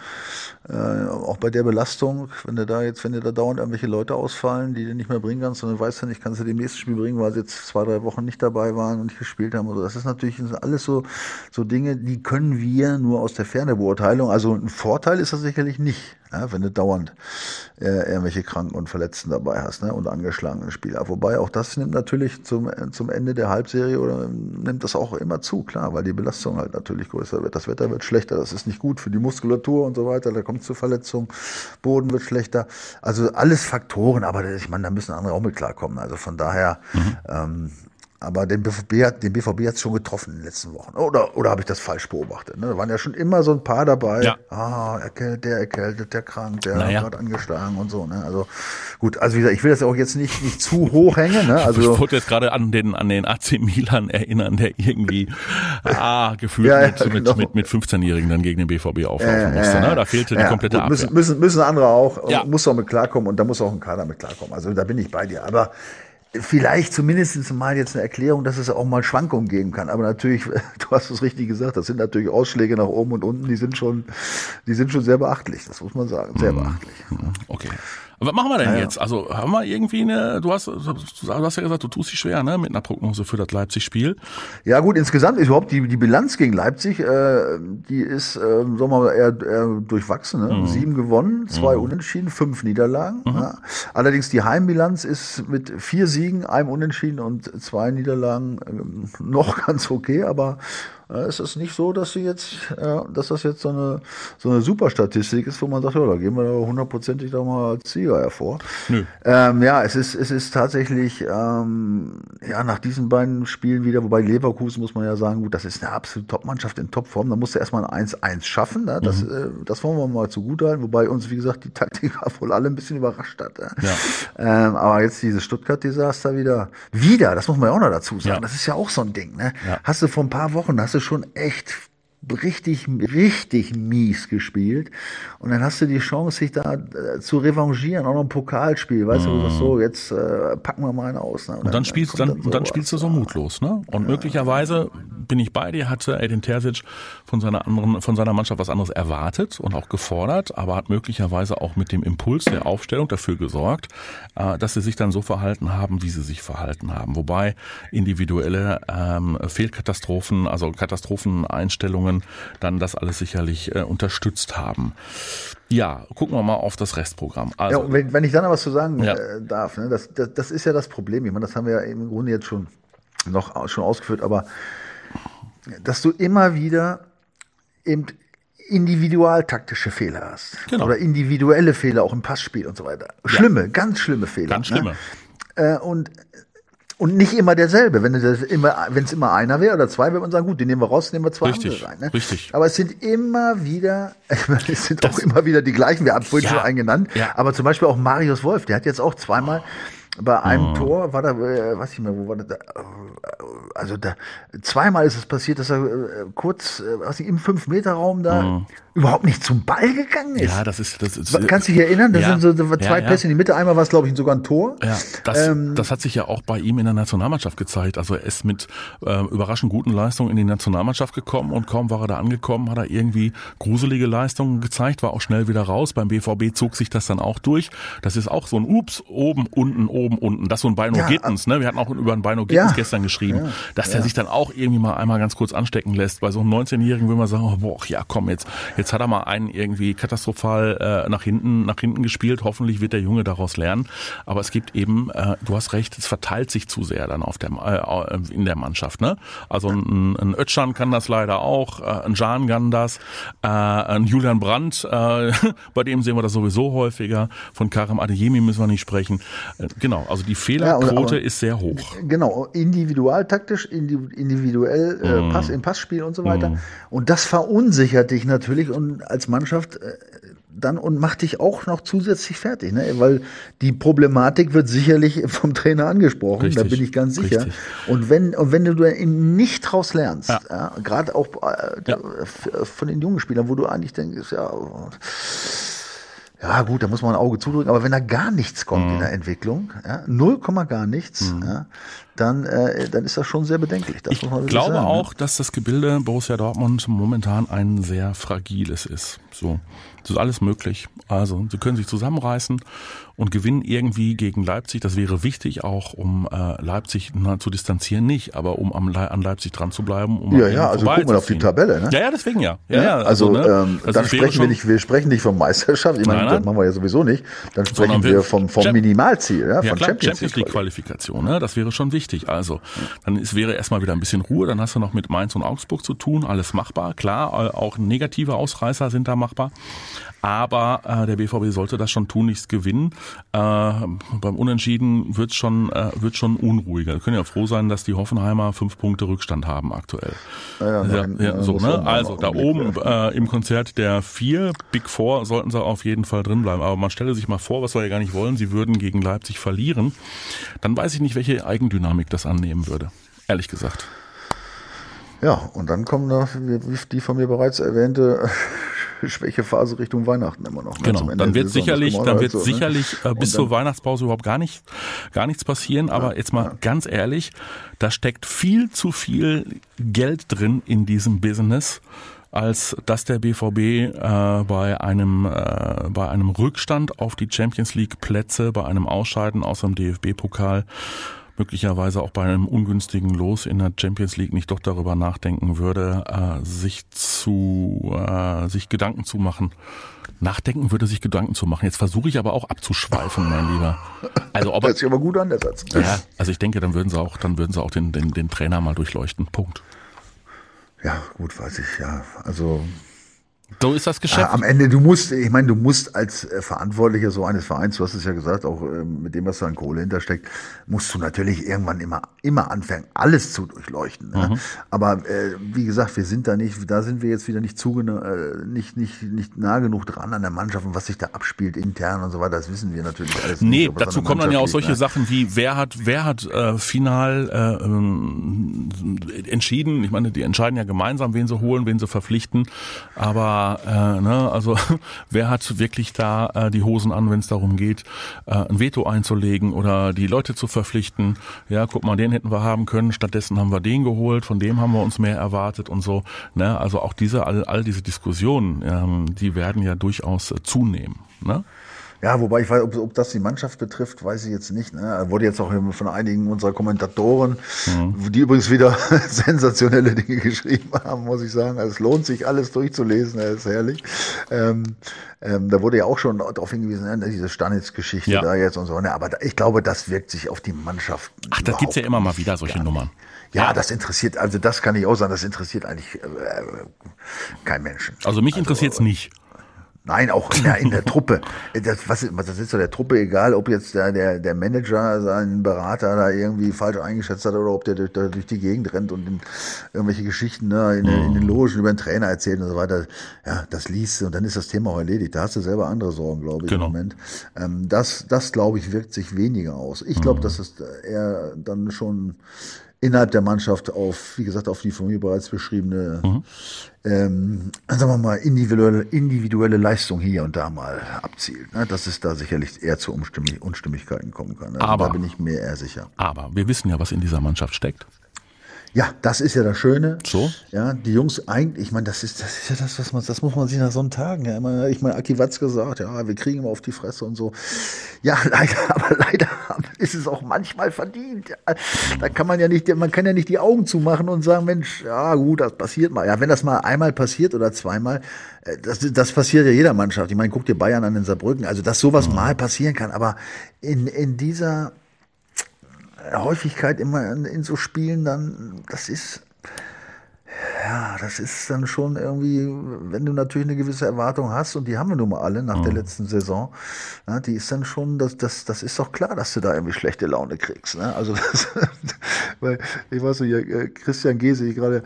äh, auch bei der Belastung, wenn du da jetzt, wenn dir da dauernd irgendwelche Leute ausfallen, die du nicht mehr bringen kannst, und du weißt ja nicht, kannst du dem nächsten Spiel bringen, weil sie jetzt zwei, drei Wochen nicht dabei waren und nicht gespielt haben. Also das ist natürlich das alles so, so Dinge, die können wir nur aus der Ferne Beurteilung. Also ein Vorteil ist das sicherlich nicht, ja, wenn du dauernd äh, irgendwelche Kranken und Verletzten dabei hast ne, und angeschlagene Spieler. Wobei auch das nimmt natürlich zum, zum Ende der Halbserie oder nimmt das auch immer zu, klar, weil die Belastung halt natürlich größer wird. Das Wetter wird schlechter, das ist nicht gut für die Muskulatur und so weiter, da kommt zu Verletzungen, Boden wird schlechter. Also alles Faktoren, aber ich meine, da müssen andere auch mit klarkommen. Also von daher mhm. ähm, aber den BVB hat den BVB hat's schon getroffen in den letzten Wochen. Oder, oder habe ich das falsch beobachtet? Ne? Da waren ja schon immer so ein paar dabei. Ja. Ah, erkältet, der erkältet, der krank, der naja. hat angeschlagen und so. Ne? Also gut, also wie gesagt, ich will das auch jetzt nicht, nicht zu hoch hängen. Ne? Also, ich wollte jetzt gerade an den, an den AC Milan erinnern, der irgendwie ah, gefühlt ja, ja, mit, genau. mit, mit, mit 15-Jährigen dann gegen den BVB auflaufen musste. Ne? Da fehlte die komplette Abwehr. Müssen, müssen, müssen andere auch, ja. muss auch mit klarkommen und da muss auch ein Kader mit klarkommen. Also da bin ich bei dir. Aber vielleicht zumindest mal jetzt eine Erklärung, dass es auch mal Schwankungen geben kann. Aber natürlich, du hast es richtig gesagt, das sind natürlich Ausschläge nach oben und unten, die sind schon, die sind schon sehr beachtlich, das muss man sagen, sehr mhm. beachtlich. Okay. Was machen wir denn ja, jetzt? Also haben wir irgendwie eine, du hast, du hast ja gesagt, du tust dich schwer, ne, mit einer Prognose für das Leipzig-Spiel. Ja gut, insgesamt ist überhaupt die, die Bilanz gegen Leipzig, äh, die ist, äh, sagen wir mal, eher, eher durchwachsen. Ne? Mhm. Sieben gewonnen, zwei mhm. Unentschieden, fünf Niederlagen. Mhm. Ja. Allerdings die Heimbilanz ist mit vier Siegen, einem Unentschieden und zwei Niederlagen äh, noch ganz okay, aber äh, ist es nicht so, dass sie jetzt, dass das jetzt so eine, so eine Superstatistik ist, wo man sagt, ja, da gehen wir da hundertprozentig da mal als Sieger hervor. Ähm, ja, es ist, es ist tatsächlich, ähm, ja, nach diesen beiden Spielen wieder, wobei Leverkusen muss man ja sagen, gut, das ist eine absolute Top-Mannschaft in Topform, da musst du erstmal ein 1-1 schaffen, ne? das, mhm. äh, das wollen wir mal zugutehalten, wobei uns, wie gesagt, die Taktik wohl alle ein bisschen überrascht hat. Ja. Ähm, aber jetzt dieses Stuttgart-Desaster wieder, wieder, das muss man ja auch noch dazu sagen, ja. das ist ja auch so ein Ding, ne? Ja. Hast du vor ein paar Wochen, hast du schon echt richtig, richtig mies gespielt. Und dann hast du die Chance, sich da äh, zu revanchieren, auch noch ein Pokalspiel, weißt mm. du, mhm. so, jetzt äh, packen wir mal einen aus. Ne? Und, und, dann, dann spielst, dann, dann, so dann spielst du so mutlos, ne? Und ja. möglicherweise bin ich bei dir, hatte Edin Terzic von seiner anderen, von seiner Mannschaft was anderes erwartet und auch gefordert, aber hat möglicherweise auch mit dem Impuls der Aufstellung dafür gesorgt, äh, dass sie sich dann so verhalten haben, wie sie sich verhalten haben. Wobei individuelle ähm, Fehlkatastrophen, also Katastropheneinstellungen dann das alles sicherlich äh, unterstützt haben. Ja, gucken wir mal auf das Restprogramm. Also, ja, wenn, wenn ich dann noch was zu sagen ja. äh, darf, ne, das, das, das ist ja das Problem. Ich meine, das haben wir ja im Grunde jetzt schon noch schon ausgeführt, aber dass du immer wieder eben individualtaktische Fehler hast. Genau. Oder individuelle Fehler auch im Passspiel und so weiter. Schlimme, ja. ganz schlimme Fehler. Ganz schlimme. Ne? Und und nicht immer derselbe. Wenn es immer, wenn es immer einer wäre oder zwei, würde man sagen, gut, den nehmen wir raus, nehmen wir zwei richtig, andere rein. Ne? Richtig. Aber es sind immer wieder, es sind das, auch immer wieder die gleichen. Wir haben vorhin ja, schon einen genannt. Ja. Aber zum Beispiel auch Marius Wolf, der hat jetzt auch zweimal bei einem oh. Tor war da, äh, weiß ich mehr, wo war das? Also da zweimal ist es passiert, dass er äh, kurz, äh, was ich, im fünf Meter Raum da oh überhaupt nicht zum Ball gegangen ist. Ja, das ist, das ist. Kannst du dich erinnern? Das ja, sind so zwei ja, Pässe in die Mitte. Einmal war es, glaube ich, sogar ein Tor. Ja, das, ähm, das hat sich ja auch bei ihm in der Nationalmannschaft gezeigt. Also er ist mit äh, überraschend guten Leistungen in die Nationalmannschaft gekommen und kaum war er da angekommen, hat er irgendwie gruselige Leistungen gezeigt, war auch schnell wieder raus. Beim BVB zog sich das dann auch durch. Das ist auch so ein Ups, oben, unten, oben, unten. Das ist so ein Beino ja, Gittens, ne? Wir hatten auch über ein Beino Gittens gestern geschrieben, dass der sich dann auch irgendwie mal einmal ganz kurz anstecken lässt. Bei so einem 19-Jährigen will man sagen, oh, boah, ja komm, jetzt, jetzt Jetzt hat er mal einen irgendwie katastrophal äh, nach hinten, nach hinten gespielt. Hoffentlich wird der Junge daraus lernen. Aber es gibt eben, äh, du hast recht, es verteilt sich zu sehr dann auf der, äh, in der Mannschaft. Ne? Also ein, ein Özcan kann das leider auch, äh, ein Jan kann das, äh, ein Julian Brandt, äh, bei dem sehen wir das sowieso häufiger. Von Karim Adeyemi müssen wir nicht sprechen. Äh, genau. Also die Fehlerquote Ja, ist sehr hoch. Genau, individualtaktisch, indi- individuell äh, Mhm. Pass im Passspiel und so weiter. Und das verunsichert dich natürlich und als Mannschaft äh, dann und macht dich auch noch zusätzlich fertig, ne? weil die Problematik wird sicherlich vom Trainer angesprochen, Richtig, da bin ich ganz sicher. richtig. Und wenn und wenn du eben nicht draus lernst, Ja. ja. gerade auch äh, Ja. von den jungen Spielern, wo du eigentlich denkst, ja, ja gut, da muss man ein Auge zudrücken, aber wenn da gar nichts kommt Mhm. in der Entwicklung, ja, 0, gar nichts, ja, dann, äh, dann ist das schon sehr bedenklich. Ich glaube sagen, ne? auch, dass das Gebilde Borussia Dortmund momentan ein sehr fragiles ist. So, das ist alles möglich. Also, sie können sich zusammenreißen und gewinnen irgendwie gegen Leipzig. Das wäre wichtig, auch um äh, Leipzig na, zu distanzieren, nicht, aber um am, an Leipzig dran zu bleiben. Um Ja, ja, also guck mal auf die. Tabelle, ne? Ja, ja, deswegen ja. ja, Ja, also, ne, ähm, also dann es wäre sprechen wir nicht, wir sprechen nicht von Meisterschaft, ich meine, Nein, nein. das machen wir ja sowieso nicht. Dann sprechen Sondern wir wir- vom, vom Minimalziel, ja, Ja, von klar, Champions, League. Qualifikation, ne? das wäre schon wichtig. Also, dann ist, wäre erstmal wieder ein bisschen Ruhe, dann hast du noch mit Mainz und Augsburg zu tun, alles machbar. Klar, äh, auch negative Ausreißer sind da machbar. Aber äh, der BVB sollte das schon tunlichst gewinnen. Äh, beim Unentschieden wird schon äh, wird schon unruhiger. Wir können ja froh sein, dass die Hoffenheimer fünf Punkte Rückstand haben aktuell. Ja, ja, Ja, so, ne? Also da oben äh, im Konzert der vier Big Four sollten sie auf jeden Fall drin bleiben. Aber man stelle sich mal vor, was wir ja gar nicht wollen, sie würden gegen Leipzig verlieren. Dann weiß ich nicht, welche Eigendynamik das annehmen würde. Ehrlich gesagt. Ja, und dann kommt noch die von mir bereits erwähnte Schwächephase Richtung Weihnachten immer noch. ne, Genau. zum Ende Dann wird sicherlich, dann wird dazu, ne? sicherlich äh, bis zur Weihnachtspause überhaupt gar nicht, gar nichts passieren. Aber jetzt mal ganz ehrlich, da steckt viel zu viel Geld drin in diesem Business als dass der BVB äh, bei einem äh, bei einem Rückstand auf die Champions League Plätze, bei einem Ausscheiden aus dem DFB-Pokal möglicherweise auch bei einem ungünstigen Los in der Champions League nicht doch darüber nachdenken würde, äh, sich zu äh, sich Gedanken zu machen. Nachdenken würde sich Gedanken zu machen. Jetzt versuche ich aber auch abzuschweifen, mein Lieber. Also ob Hört sich aber gut an, der Satz. ja, also ich denke, dann würden sie auch, dann würden sie auch den, den, den Trainer mal durchleuchten. Punkt. Ja, gut, weiß ich, ja. Also So ist das Ja, Geschäft. am Ende, du musst, ich meine, du musst als äh, Verantwortlicher so eines Vereins, du hast es ja gesagt, auch ähm, mit dem, was da an Kohle hintersteckt, musst du natürlich irgendwann immer, immer anfangen, alles zu durchleuchten. Mhm. Ne? Aber äh, wie gesagt, wir sind da nicht, da sind wir jetzt wieder nicht zugena äh, nicht, nicht, nicht nah genug dran an der Mannschaft und was sich da abspielt intern und so weiter, das wissen wir natürlich alles Nee, nicht. dazu kommen dann ja auch solche liegt, ne? Sachen wie, wer hat, wer hat äh, final äh, ähm, entschieden, ich meine, die entscheiden ja gemeinsam, wen sie holen, wen sie verpflichten, aber äh, ne, also wer hat wirklich da äh, die Hosen an, wenn es darum geht, äh, ein Veto einzulegen oder die Leute zu verpflichten, ja, guck mal, den hätten wir haben können, stattdessen haben wir den geholt, von dem haben wir uns mehr erwartet und so, ne, also auch diese, all, all diese Diskussionen, ähm, die werden ja durchaus äh, zunehmen, ne? Ja, wobei ich weiß, ob, ob das die Mannschaft betrifft, weiß ich jetzt nicht. Ne? Wurde jetzt auch von einigen unserer Kommentatoren, die übrigens wieder sensationelle Dinge geschrieben haben, muss ich sagen. Also es lohnt sich alles durchzulesen, das ist herrlich. Ähm, ähm, da wurde ja auch schon darauf hingewiesen, ne, diese Stanitz-Geschichte Ja. da jetzt und so. Ne? Aber da, ich glaube, das wirkt sich auf die Mannschaft. Ach, das gibt's ja immer mal wieder, solche Nummern. Ja, das interessiert, also das kann ich auch sagen, das interessiert eigentlich äh, kein Menschen. Also mich interessiert's nicht. Nein, auch in der, in der Truppe. Das, was, das ist doch der Truppe egal, ob jetzt der, der, der Manager seinen Berater da irgendwie falsch eingeschätzt hat oder ob der durch, durch die Gegend rennt und in irgendwelche Geschichten ne, in, den- in den Logen über den Trainer erzählt und so weiter. Ja, das liest du und dann ist das Thema auch erledigt. Da hast du selber andere Sorgen, glaube ich, Genau. im Moment. Ähm, das, das glaube ich, wirkt sich weniger aus. Ich glaube, dass es eher dann schon innerhalb der Mannschaft auf, wie gesagt, auf die von mir bereits beschriebene, ähm, sagen wir mal, individuelle, individuelle Leistung hier und da mal abzielt. Ne? Dass es da sicherlich eher zu Unstimmig Unstimmigkeiten kommen kann. Also Aber- da bin ich mir eher sicher. Aber wir wissen ja, was in dieser Mannschaft steckt. Ja, das ist ja das Schöne. So? Ja, die Jungs eigentlich, ich meine, das ist, das ist ja das, was man, das muss man sich nach so einem Tagen ja immer, ich meine, Aki Watz gesagt, ja, wir kriegen immer auf die Fresse und so. Ja, leider, aber leider ist es auch manchmal verdient. Da kann man ja nicht, man kann ja nicht die Augen zumachen und sagen, Mensch, ja, gut, das passiert mal. Ja, wenn das mal einmal passiert oder zweimal, äh, das, das passiert ja jeder Mannschaft. Ich meine, guck dir Bayern an in Saarbrücken, also, dass sowas mal passieren kann, aber in, in dieser, Häufigkeit immer in, in so Spielen dann, das ist, ja, das ist dann schon irgendwie, wenn du natürlich eine gewisse Erwartung hast, und die haben wir nun mal alle nach der letzten Saison, ja, die ist dann schon, das, das, das ist doch klar, dass du da irgendwie schlechte Laune kriegst. Ne? Also das, weil, ich weiß nicht, äh, Christian Gese, ich gerade,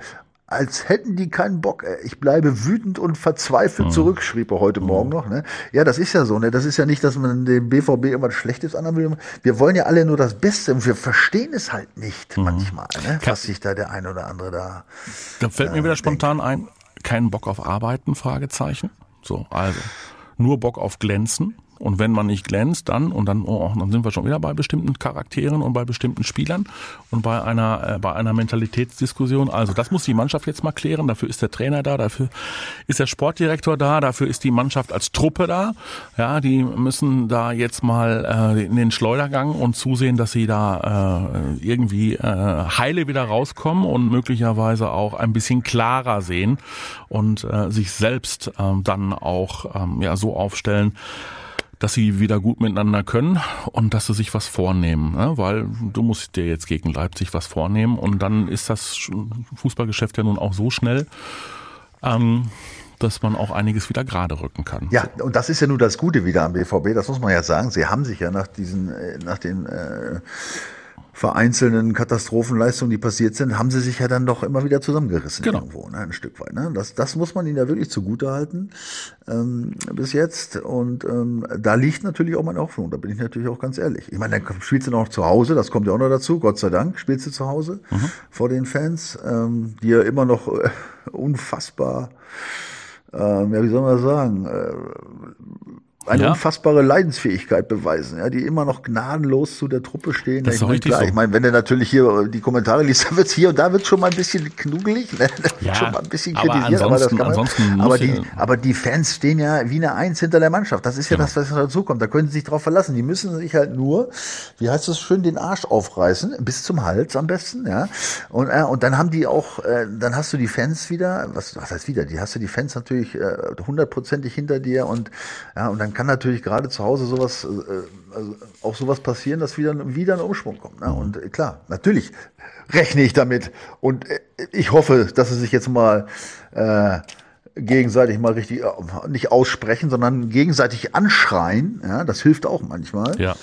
als hätten die keinen Bock. Ey. Ich bleibe wütend und verzweifelt Mhm. zurück, schrieb er heute Morgen noch. Ne? Ja, das ist ja so. Ne? Das ist ja nicht, dass man dem BVB immer Schlechtes anhaben will. Wir wollen ja alle nur das Beste und wir verstehen es halt nicht Mhm. manchmal, ne? was sich da der ein oder andere da. Da fällt mir wieder spontan ein, keinen Bock auf Arbeiten, Fragezeichen. So, also, nur Bock auf Glänzen. Und wenn man nicht glänzt, dann, und dann, oh, dann sind wir schon wieder bei bestimmten Charakteren und bei bestimmten Spielern und bei einer, äh, bei einer Mentalitätsdiskussion. Also das muss die Mannschaft jetzt mal klären. Dafür ist der Trainer da, dafür ist der Sportdirektor da, dafür ist die Mannschaft als Truppe da. Ja, die müssen da jetzt mal äh, in den Schleudergang und zusehen, dass sie da äh, irgendwie äh, heile wieder rauskommen und möglicherweise auch ein bisschen klarer sehen und äh, sich selbst ähm, dann auch ähm, ja so aufstellen, dass sie wieder gut miteinander können und dass sie sich was vornehmen, ne? weil du musst dir jetzt gegen Leipzig was vornehmen und dann ist das Fußballgeschäft ja nun auch so schnell, ähm, dass man auch einiges wieder gerade rücken kann. Ja, und das ist ja nur das Gute wieder am BVB, das muss man ja sagen. Sie haben sich ja nach diesen, äh, nach den äh, vereinzelten Katastrophenleistungen, die passiert sind, haben sie sich ja dann doch immer wieder zusammengerissen Genau. irgendwo, ne, ein Stück weit. Ne? Das, das muss man ihnen ja wirklich zugute halten ähm, bis jetzt. Und ähm, da liegt natürlich auch meine Hoffnung, da bin ich natürlich auch ganz ehrlich. Ich meine, dann spielst du noch zu Hause, das kommt ja auch noch dazu, Gott sei Dank, spielst du zu Hause vor den Fans, ähm, die ja immer noch äh, unfassbar, ähm, ja, wie soll man das sagen, äh, eine Ja. unfassbare Leidensfähigkeit beweisen, ja, die immer noch gnadenlos zu der Truppe stehen. Das ist ich doch meine, klar, so. ich meine, wenn du natürlich hier die Kommentare liest, da wird's hier und da wird's schon mal ein bisschen knuggelig, ne? Ja, schon mal ein bisschen aber kritisiert, aber das ansonsten- kann man, ansonsten aber die, aber die Fans stehen ja wie eine Eins hinter der Mannschaft. Das ist ja Genau. das, was dazu kommt. Da können sie sich drauf verlassen. Die müssen sich halt nur, wie heißt das schön, den Arsch aufreißen, bis zum Hals am besten, ja. Und, äh, und dann haben die auch, äh, dann hast du die Fans wieder, was, was heißt wieder? Die hast du die Fans natürlich äh, hundertprozentig hinter dir und ja, und dann kann natürlich gerade zu Hause sowas, äh, also auch sowas passieren, dass wieder, wieder ein Umschwung kommt. Ne? Und äh, klar, natürlich rechne ich damit und äh, ich hoffe, dass sie sich jetzt mal äh, gegenseitig mal richtig, äh, nicht aussprechen, sondern gegenseitig anschreien. Ja, das hilft auch manchmal. Ja.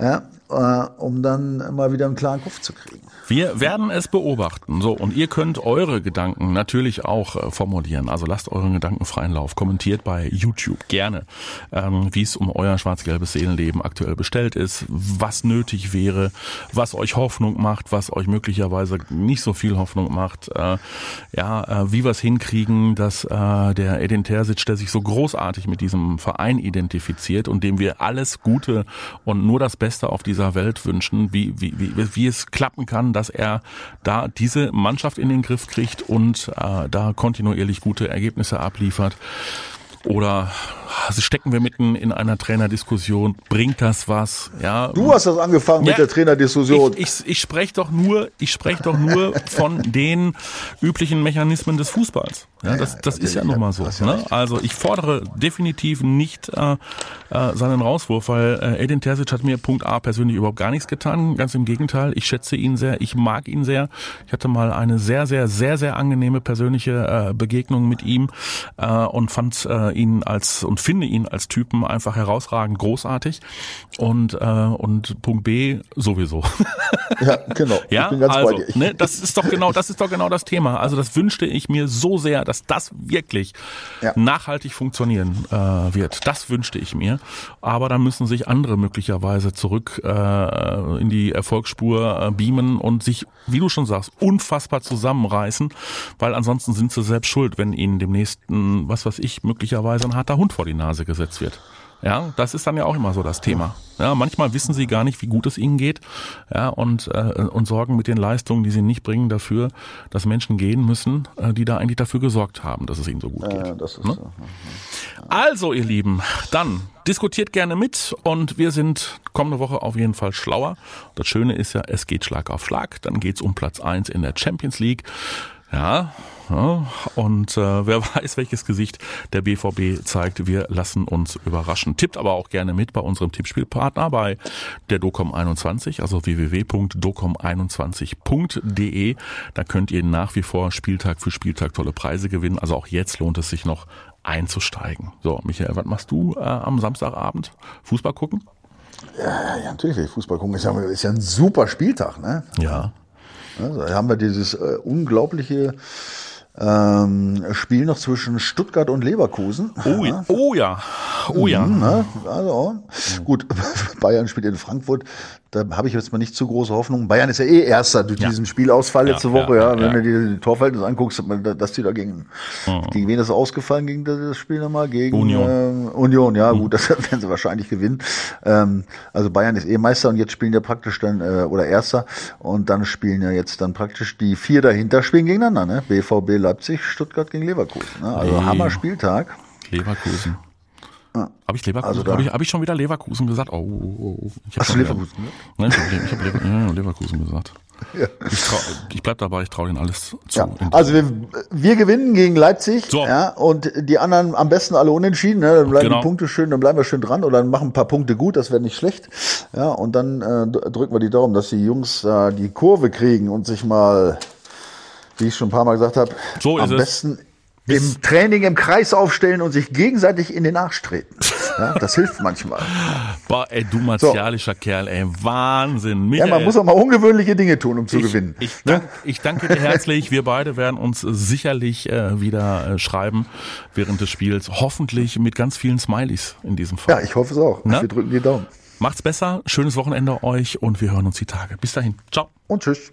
Ja, äh, um dann mal wieder einen klaren Kopf zu kriegen. Wir werden es beobachten. So, und ihr könnt eure Gedanken natürlich auch äh, formulieren. Also lasst euren Gedanken freien Lauf. Kommentiert bei YouTube gerne, ähm, wie es um euer schwarz-gelbes Seelenleben aktuell bestellt ist, was nötig wäre, was euch Hoffnung macht, was euch möglicherweise nicht so viel Hoffnung macht. Äh, ja, äh, wie wir es hinkriegen, dass äh, der Edin Terzic, der sich so großartig mit diesem Verein identifiziert und dem wir alles Gute und nur das Beste auf dieser Welt wünschen, wie, wie, wie, wie es klappen kann, dass er da diese Mannschaft in den Griff kriegt und äh, da kontinuierlich gute Ergebnisse abliefert. Oder stecken wir mitten in einer Trainerdiskussion? Bringt das was? Ja, Du hast das angefangen mit Ja, der Trainerdiskussion. ich, ich, ich spreche doch nur, ich spreche doch nur von den üblichen Mechanismen des Fußballs. Ja, das, das ist ja nun mal so. Ne? Also ich fordere definitiv nicht äh, äh, seinen Rauswurf, weil äh, Edin Terzic hat mir Punkt A persönlich überhaupt gar nichts getan. Ganz im Gegenteil, ich schätze ihn sehr, ich mag ihn sehr. Ich hatte mal eine sehr, sehr, sehr, sehr angenehme persönliche äh, Begegnung mit ihm äh, und fand äh, ihn als und finde ihn als Typen einfach herausragend großartig. Und äh, und Punkt B sowieso. Ja, genau. Ja, also, ne, das ist doch genau, das ist doch genau das Thema. Also das wünschte ich mir so sehr, dass das wirklich Ja. nachhaltig funktionieren äh, wird. Das wünschte ich mir. Aber da müssen sich andere möglicherweise zurück äh, in die Erfolgsspur äh, beamen und sich, wie du schon sagst, unfassbar zusammenreißen, weil ansonsten sind sie selbst schuld, wenn ihnen demnächst, ein, was weiß ich, möglicherweise ein harter Hund vor die Nase gesetzt wird. Ja, das ist dann ja auch immer so das Thema. Ja, manchmal wissen sie gar nicht, wie gut es ihnen geht, ja, und, äh, und sorgen mit den Leistungen, die sie nicht bringen, dafür, dass Menschen gehen müssen, äh, die da eigentlich dafür gesorgt haben, dass es ihnen so gut geht. ja, das ist Ne? so. Also, ihr Lieben, dann diskutiert gerne mit und wir sind kommende Woche auf jeden Fall schlauer. Das Schöne ist ja, es geht Schlag auf Schlag. Dann geht's um Platz eins in der Champions League. Ja, Ja, und äh, wer weiß, welches Gesicht der BVB zeigt. Wir lassen uns überraschen. Tippt aber auch gerne mit bei unserem Tippspielpartner bei der Docom21, also www.docom21.de. Da könnt ihr nach wie vor Spieltag für Spieltag tolle Preise gewinnen. Also auch jetzt lohnt es sich noch einzusteigen. So, Michael, was machst du äh, am Samstagabend? Fußball gucken? Ja, ja natürlich will ich Fußball gucken. Ist ja, ist ja ein super Spieltag, ne? Ja. Also, da haben wir dieses äh, unglaubliche ähm, Spiel noch zwischen Stuttgart und Leverkusen. Oh ja, oh ja, oh ja. Mhm, ne? Also, gut, Bayern spielt in Frankfurt. Da habe ich jetzt mal nicht zu große Hoffnung. Bayern ist ja eh Erster durch Ja. diesen Spielausfall Ja, letzte Woche. ja, Wenn du dir die Torverhältnisse anguckst, dass die da gegen, Mhm. gegen wen ist ausgefallen, gegen das Spiel nochmal? Gegen Union. Ähm, Union, ja gut, das werden sie wahrscheinlich gewinnen. Ähm, also Bayern ist eh Meister und jetzt spielen ja praktisch dann, äh, oder Erster und dann spielen ja jetzt dann praktisch die vier dahinter spielen gegeneinander, ne? BVB Leipzig, Stuttgart gegen Leverkusen. Ne? Also Nee. Hammer Spieltag. Leverkusen. Habe ich Leverkusen? Also habe ich, hab ich schon wieder Leverkusen gesagt? Oh, oh, oh. Ich hab Hast du Leverkusen gesagt? Nein, ich habe ich hab Lever ja, Leverkusen gesagt. Ich, trau, ich bleib dabei, ich traue denen alles zu. Ja, also wir, wir gewinnen gegen Leipzig So. ja, und die anderen am besten alle unentschieden. Ne? Dann bleiben Genau. die Punkte schön, dann bleiben wir schön dran oder dann machen ein paar Punkte gut, das wäre nicht schlecht. Ja, und dann äh, drücken wir die Daumen, dass die Jungs äh, die Kurve kriegen und sich mal, wie ich schon ein paar Mal gesagt habe, So am ist es. besten im Training im Kreis aufstellen und sich gegenseitig in den Arsch treten. Ja, das hilft manchmal. Boah, ey, du martialischer Kerl, ey, Wahnsinn. Ja, Michael, man muss auch mal ungewöhnliche Dinge tun, um zu gewinnen. Ich, dank, ich danke dir herzlich. Wir beide werden uns sicherlich äh, wieder äh, schreiben während des Spiels. Hoffentlich mit ganz vielen Smileys in diesem Fall. Ja, ich hoffe es auch. Na? Wir drücken die Daumen. Macht's besser, schönes Wochenende euch und wir hören uns die Tage. Bis dahin. Ciao. Und tschüss.